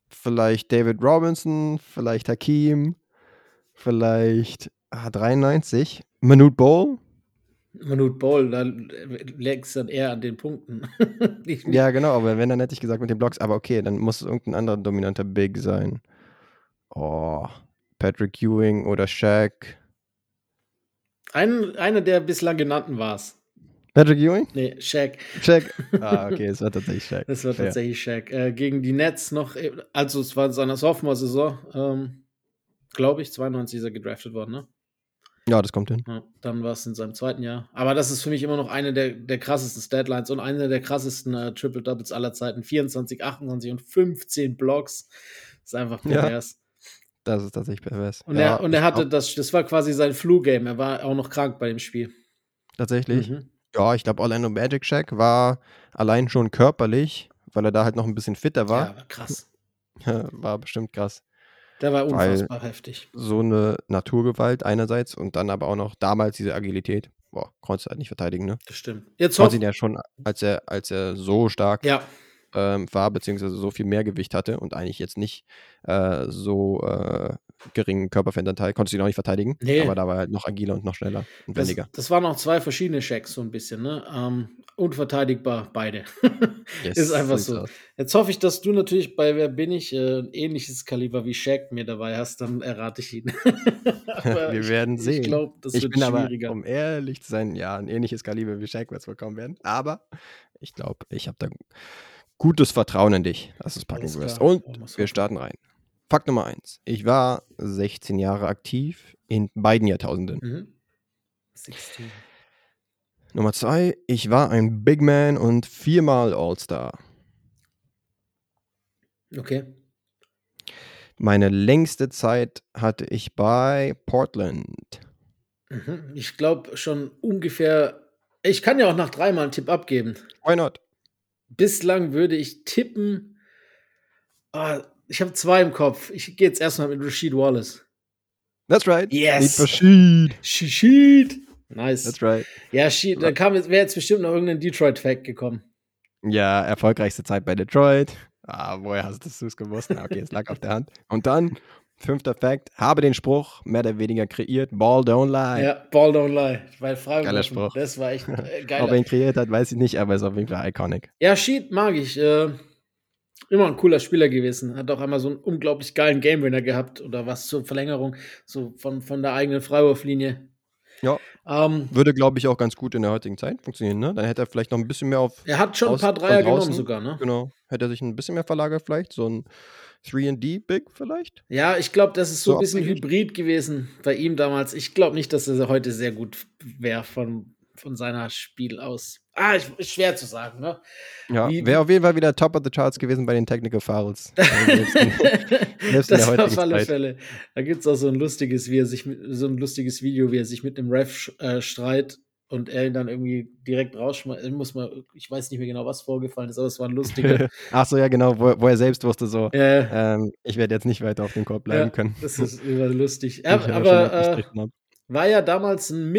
Vielleicht David Robinson, vielleicht Hakim, vielleicht ah, 93. Manute Bowl. Manute Bowl, da legst du dann eher an den Punkten. ja, genau, aber wenn, dann hätte ich gesagt mit den Blocks, aber okay, dann muss es irgendein anderer dominanter Big sein. Oh, Patrick Ewing oder Shaq. Ein, einer der bislang genannten war es. Patrick Ewing? Nee, Shaq. Shaq. Ah, okay, es war tatsächlich Shaq. Das war tatsächlich Shaq. Äh, gegen die Nets noch, äh, also es war in seiner Sophomore-Saison, ähm, glaube ich, 92 ist er gedraftet worden, ne? Ja, das kommt hin. Ja, dann war es in seinem zweiten Jahr. Aber das ist für mich immer noch eine der, der krassesten Statlines und eine der krassesten äh, Triple-Doubles aller Zeiten. 24, 28 und 15 Blocks. Das ist einfach Ja. pervers. Das ist tatsächlich pervers. Und, ja, er, und er hatte das, das war quasi sein Flu-Game. Er war auch noch krank bei dem Spiel. Tatsächlich. Mhm. Ja, ich glaube, Orlando Magic Shack war allein schon körperlich, weil er da halt noch ein bisschen fitter Ja, war. aber krass. War bestimmt krass. Der war Weil- unfassbar heftig. So eine Naturgewalt einerseits und dann aber auch noch damals diese Agilität. Boah, konntest du halt nicht verteidigen, ne? Das stimmt. Jetzt hoff, ihn ja schon, als er, als er so stark ja, ähm, war, beziehungsweise so viel mehr Gewicht hatte und eigentlich jetzt nicht äh, so äh, geringen Körperfettanteil, konntest du ihn auch nicht verteidigen. Nee. Aber da war er halt noch agiler und noch schneller und das, wendiger. das waren auch zwei verschiedene Shacks, so ein bisschen, ne? Ähm, unverteidigbar, beide. Yes, ist einfach so. aus. Jetzt hoffe ich, dass du natürlich bei Wer bin ich äh, ein ähnliches Kaliber wie Shaq mir dabei hast, dann errate ich ihn. Aber Wir ich, werden sehen. Ich glaube, das ich wird bin aber, schwieriger. um ehrlich zu sein, ja, ein ähnliches Kaliber wie Shaq wird es bekommen werden. Aber ich glaube, ich habe da gutes Vertrauen in dich, dass du es packen wirst. Und wir starten rein. Fakt Nummer eins. Ich war 16 Jahre aktiv in beiden Jahrtausenden. Mhm. 16. Nummer zwei, ich war ein Big Man und viermal All-Star. Okay. Meine längste Zeit hatte ich bei Portland. Mhm. Ich glaube schon ungefähr. Ich kann ja auch nach dreimal einen Tipp abgeben. Why not? Bislang würde ich tippen. Ah, ich habe zwei im Kopf. Ich gehe jetzt erstmal mit Rashid Wallace. That's right. Yes. Sheed. Shishid. Nice. That's right. Ja, Sheed, da kam jetzt, wäre jetzt bestimmt noch irgendein Detroit-Fact gekommen. Ja, erfolgreichste Zeit bei Detroit. Ah, woher hast du es gewusst? Na, okay, es lag auf der Hand. Und dann, fünfter Fact, habe den Spruch mehr oder weniger kreiert. Ball don't lie. Ja, Ball don't lie. Weil Frage Geiler Spruch. Das war echt äh, Ob er geil. ihn kreiert hat, weiß ich nicht, aber ist auf jeden Fall iconic. Ja, Sheed mag ich. Äh, immer ein cooler Spieler gewesen. Hat auch einmal so einen unglaublich geilen Game-Winner gehabt oder was zur Verlängerung, so von, von der eigenen Freiwurflinie. Ja. Ähm, Würde, glaube ich, auch ganz gut in der heutigen Zeit funktionieren, ne? Dann hätte er vielleicht noch ein bisschen mehr auf, er hat schon ein Aus- paar von Dreier genommen sogar, ne? genau, hätte er sich ein bisschen mehr verlagert vielleicht, so ein 3D-Big vielleicht. Ja, ich glaube, das ist so So ein bisschen abwegig? Hybrid gewesen bei ihm damals. Ich glaube nicht, dass er heute sehr gut wäre von, von seiner Spiel aus. Ah, ich, ist schwer zu sagen, ne? Ja, wäre auf jeden Fall wieder Top of the Charts gewesen bei den Technical Fouls. Also selbst das auf alle Zeit. Fälle. Da gibt es auch so ein lustiges, wie er sich mit, so ein lustiges Video, wie er sich mit dem Ref äh, streit und er ihn dann irgendwie direkt rausschmeißt. Ich muss mal, ich weiß nicht mehr genau, was vorgefallen ist, aber es war ein lustiger. Ach so, ja, genau, wo, wo er selbst wusste so, äh, ähm, ich werde jetzt nicht weiter auf dem Korb bleiben ja, können. das ist immer lustig. Aber äh, hab. war ja damals ein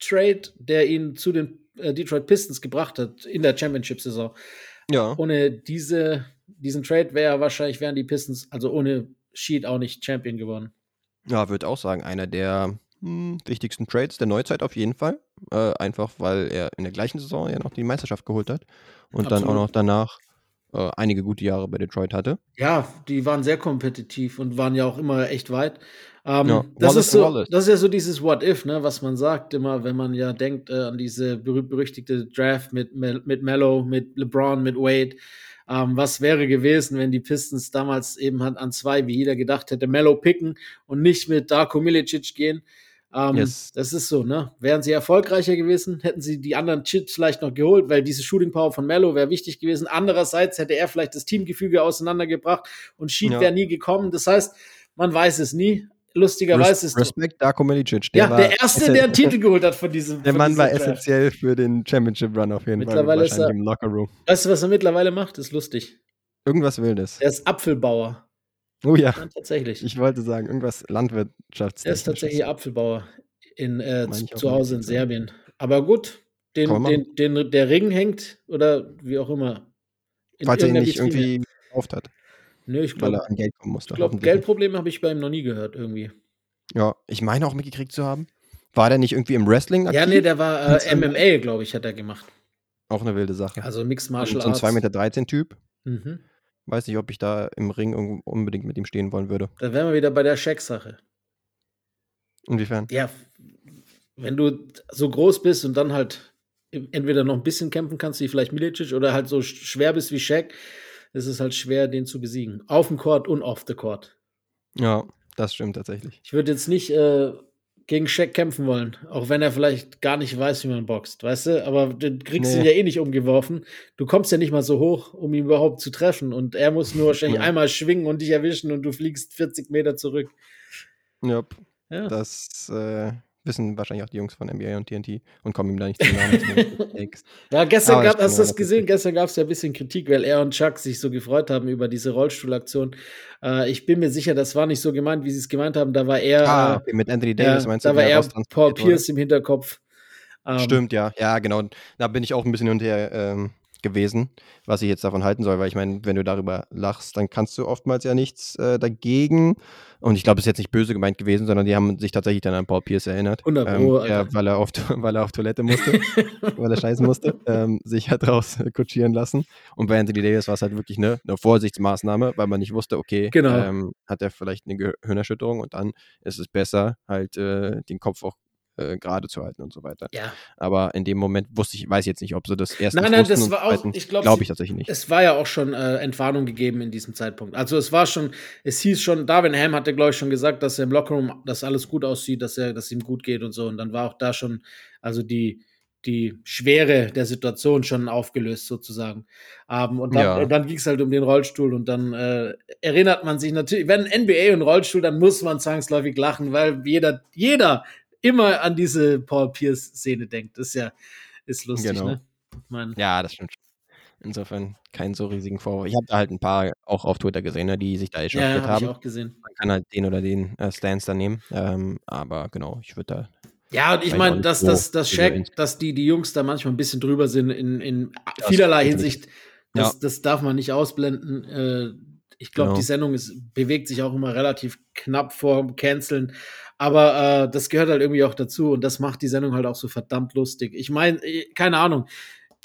Mid-Season-Trade, der ihn zu den äh, Detroit Pistons gebracht hat in der Championship-Saison. ja, Ohne diese, diesen Trade wäre wahrscheinlich, wären die Pistons, also ohne Sheet auch nicht Champion geworden. ja, würde auch sagen, einer der hm, wichtigsten Trades der Neuzeit auf jeden Fall. Äh, einfach, weil er in der gleichen Saison ja noch die Meisterschaft geholt hat und dann auch Absolut. noch danach äh, einige gute Jahre bei Detroit hatte. Ja, die waren sehr kompetitiv und waren ja auch immer echt weit. Ähm, Ja, das, ist so, das ist ja so dieses What If, ne, was man sagt immer, wenn man ja denkt äh, an diese berühmt-berüchtigte Draft mit, mit Mello, mit LeBron, mit Wade. Ähm, was wäre gewesen, wenn die Pistons damals eben halt an zwei, wie jeder gedacht hätte, Mello picken und nicht mit Darko Milicic gehen? Ähm, Yes. Das ist so, ne? Wären sie erfolgreicher gewesen, hätten sie die anderen Chips vielleicht noch geholt, weil diese Shooting Power von Mello wäre wichtig gewesen. Andererseits hätte er vielleicht das Teamgefüge auseinandergebracht und Sheet Ja. wäre nie gekommen. Das heißt, man weiß es nie. Lustigerweise ist Respekt Darko Milicic. ja, war der Erste, der einen Titel geholt hat von diesem. Der von Mann dieser war essentiell für den Championship Run auf jeden Fall. Mittlerweile ist Wahrscheinlich er- im Locker Room. Weißt du, was er mittlerweile macht? Ist lustig. Irgendwas Wildes. Er ist Apfelbauer. Oh ja, Ja, tatsächlich. ich wollte sagen, irgendwas Landwirtschafts. er ist tatsächlich Apfelbauer in, äh, zu Hause in. Serbien. Aber gut, den, den, den, der Ring hängt oder wie auch immer. In Falls er ihn nicht irgendwie gekauft hat, Nö, ich weil glaube, er an Geld kommen musste. glaub, hoffentlich. Geldprobleme habe ich bei ihm noch nie gehört irgendwie. Ja, ich meine auch mitgekriegt zu haben. War der nicht irgendwie im Wrestling aktiv? Ja, nee, der war äh, MMA, glaube ich, hat er gemacht. Auch eine wilde Sache. Also Mixed so Martial ein Arts. 2,13 Meter Typ. Mhm. Weiß nicht, ob ich da im Ring unbedingt mit ihm stehen wollen würde. Da wären wir wieder bei der Shaq-Sache. Inwiefern? Ja, wenn du so groß bist und dann halt entweder noch ein bisschen kämpfen kannst, wie vielleicht Milicic, oder halt so schwer bist wie Shaq, ist es halt schwer, den zu besiegen. Auf dem Court und off the Court. Ja, das stimmt tatsächlich. Ich würde jetzt nicht äh, gegen Shaq kämpfen wollen, auch wenn er vielleicht gar nicht weiß, wie man boxt, weißt du? Aber du kriegst nee. ihn ja eh nicht umgeworfen. Du kommst ja nicht mal so hoch, um ihn überhaupt zu treffen. Und er muss nur wahrscheinlich einmal schwingen und dich erwischen und du fliegst 40 Meter zurück. Yep. Ja. Das äh, wissen wahrscheinlich auch die Jungs von NBA und TNT und kommen ihm da nicht zu nahe. ja, gestern gab, hast du das gesehen? Gestern gab es ja ein bisschen Kritik, weil er und Chuck sich so gefreut haben über diese Rollstuhlaktion. Äh, ich bin mir sicher, das war nicht so gemeint, wie sie es gemeint haben. Da war er. Ah, okay, mit Anthony Davis ja, meinst du? Da war er Paul Pierce oder? im Hinterkopf. Ähm, Stimmt, ja. Ja, genau. Da bin ich auch ein bisschen hinterher ähm, gewesen, was ich jetzt davon halten soll, weil ich meine, wenn du darüber lachst, dann kannst du oftmals ja nichts äh, dagegen. Und ich glaube, es ist jetzt nicht böse gemeint gewesen, sondern die haben sich tatsächlich dann an Paul Pierce erinnert. 100 Pro, ähm, ja, weil, er auf, weil er auf Toilette musste, weil er scheißen musste, ähm, sich hat raus kutschieren lassen. Und bei Anthony Davis war es halt wirklich eine, eine Vorsichtsmaßnahme, weil man nicht wusste, okay, genau. ähm, hat er vielleicht eine Gehirnerschütterung und dann ist es besser, halt äh, den Kopf auch äh, gerade zu halten und so weiter. Ja. Aber in dem Moment wusste ich, weiß jetzt nicht, ob sie das erst Nein, nein, das war auch, ich glaube glaub ich tatsächlich nicht. Es war ja auch schon äh, Entwarnung gegeben in diesem Zeitpunkt. Also es war schon, es hieß schon, Darwin Ham hatte, glaube ich, schon gesagt, dass er im Lockerroom, dass alles gut aussieht, dass er, dass ihm gut geht und so. Und dann war auch da schon, also die, die Schwere der Situation schon aufgelöst sozusagen. Um, und dann, ja. dann ging es halt um den Rollstuhl und dann äh, erinnert man sich natürlich, wenn NBA und Rollstuhl, dann muss man zwangsläufig lachen, weil jeder, jeder immer an diese Paul Pierce-Szene denkt. Das ist ja ist lustig, genau. ne? Man. Ja, das stimmt. Insofern keinen so riesigen Vorwurf. Ich habe da halt ein paar auch auf Twitter gesehen, ne, die sich da echauffiert ja, hab haben. Ich auch gesehen. Man kann halt den oder den äh, Stance da nehmen. Ähm, aber genau, ich würde da. Ja, und ich meine, dass, dass, dass Shaq, dass die, die Jungs da manchmal ein bisschen drüber sind in, in vielerlei Hinsicht, das, ja. das darf man nicht ausblenden. Äh, ich glaube, genau. die Sendung ist, bewegt sich auch immer relativ knapp vor dem Canceln. Aber äh, das gehört halt irgendwie auch dazu und das macht die Sendung halt auch so verdammt lustig. Ich meine, äh, keine Ahnung.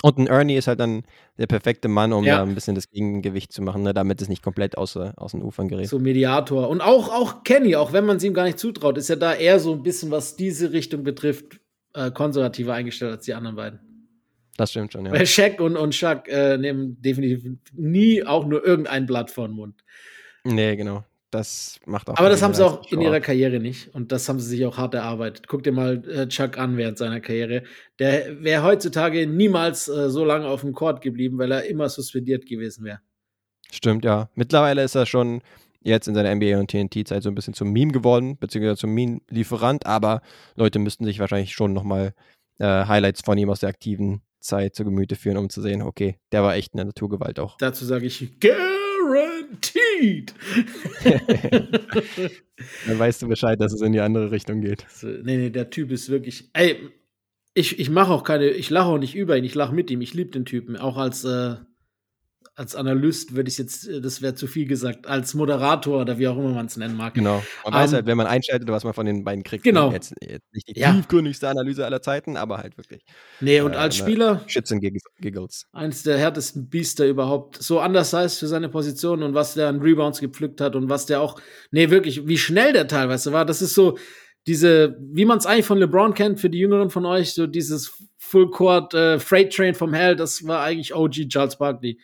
Und ein Ernie ist halt dann der perfekte Mann, um ja. da ein bisschen das Gegengewicht zu machen, ne, damit es nicht komplett aus, aus den Ufern gerät. So Mediator. Und auch, auch Kenny, auch wenn man es ihm gar nicht zutraut, ist ja da eher so ein bisschen, was diese Richtung betrifft, äh, konservativer eingestellt als die anderen beiden. Das stimmt schon, ja. Weil Shaq und, und Chuck äh, nehmen definitiv nie auch nur irgendein Blatt vor den Mund. Nee, genau. Das macht auch. Aber das haben sie auch in ihrer Karriere nicht. Und das haben sie sich auch hart erarbeitet. Guck dir mal äh, Chuck an während seiner Karriere. Der wäre heutzutage niemals äh, so lange auf dem Court geblieben, weil er immer suspendiert gewesen wäre. Stimmt, ja. Mittlerweile ist er schon jetzt in seiner NBA und TNT-Zeit so ein bisschen zum Meme geworden, beziehungsweise zum Meme-Lieferant. Aber Leute müssten sich wahrscheinlich schon nochmal äh, Highlights von ihm aus der aktiven Zeit zu Gemüte führen, um zu sehen, okay, der war echt eine Naturgewalt auch. Dazu sage ich, guaranteed. Dann weißt du Bescheid, dass es in die andere Richtung geht. Also, nee, nee, der Typ ist wirklich. Ey, ich, ich mache auch keine, ich lache auch nicht über ihn, ich lache mit ihm, ich liebe den Typen, auch als äh, als Analyst würde ich jetzt, äh, das wäre zu viel gesagt, als Moderator oder wie auch immer man es nennen mag. Genau. Man um, weiß ähm, halt, wenn man einschaltet, was man von den beiden kriegt. Genau. Jetzt, jetzt nicht die ja. tiefgründigste Analyse aller Zeiten, aber halt wirklich. Nee, und äh, als Spieler. Shits and Giggles. Eins der härtesten Biester überhaupt. So anders heißt für seine Position und was der an Rebounds gepflückt hat und was der auch, nee, wirklich, wie schnell der teilweise war. Das ist so, diese, wie man es eigentlich von LeBron kennt, für die Jüngeren von euch, so dieses Full Court äh, Freight Train vom Hell, das war eigentlich OG Charles Barkley.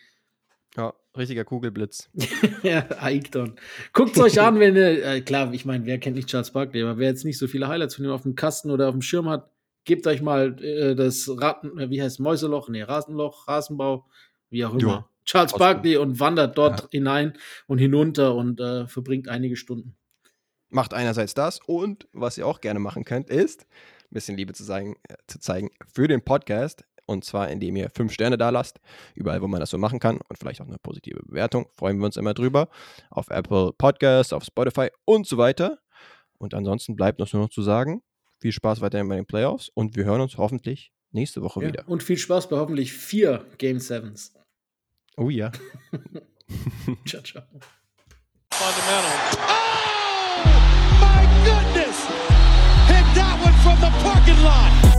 Richtiger Kugelblitz. ja, Aikton. Guckt es euch an, wenn ihr, äh, klar, ich meine, wer kennt nicht Charles Barkley, aber wer jetzt nicht so viele Highlights von ihm auf dem Kasten oder auf dem Schirm hat, gebt euch mal äh, das Ratten, äh, wie heißt Mäuseloch, nee, Rasenloch, Rasenbau, wie auch immer. Ja, Charles Barkley und wandert dort ja. hinein und hinunter und äh, verbringt einige Stunden. Macht einerseits das und was ihr auch gerne machen könnt, ist ein bisschen Liebe zu, sagen, äh, zu zeigen für den Podcast und zwar, indem ihr fünf Sterne da lasst, überall, wo man das so machen kann. Und vielleicht auch eine positive Bewertung. Freuen wir uns immer drüber. Auf Apple Podcasts, auf Spotify und so weiter. Und ansonsten bleibt uns nur noch zu sagen, viel Spaß weiterhin bei den Playoffs und wir hören uns hoffentlich nächste Woche ja, wieder. Und viel Spaß bei hoffentlich vier Game Sevens. Oh ja. ciao, ciao. Fundamental. Oh, my goodness! Hit that one from the parking lot!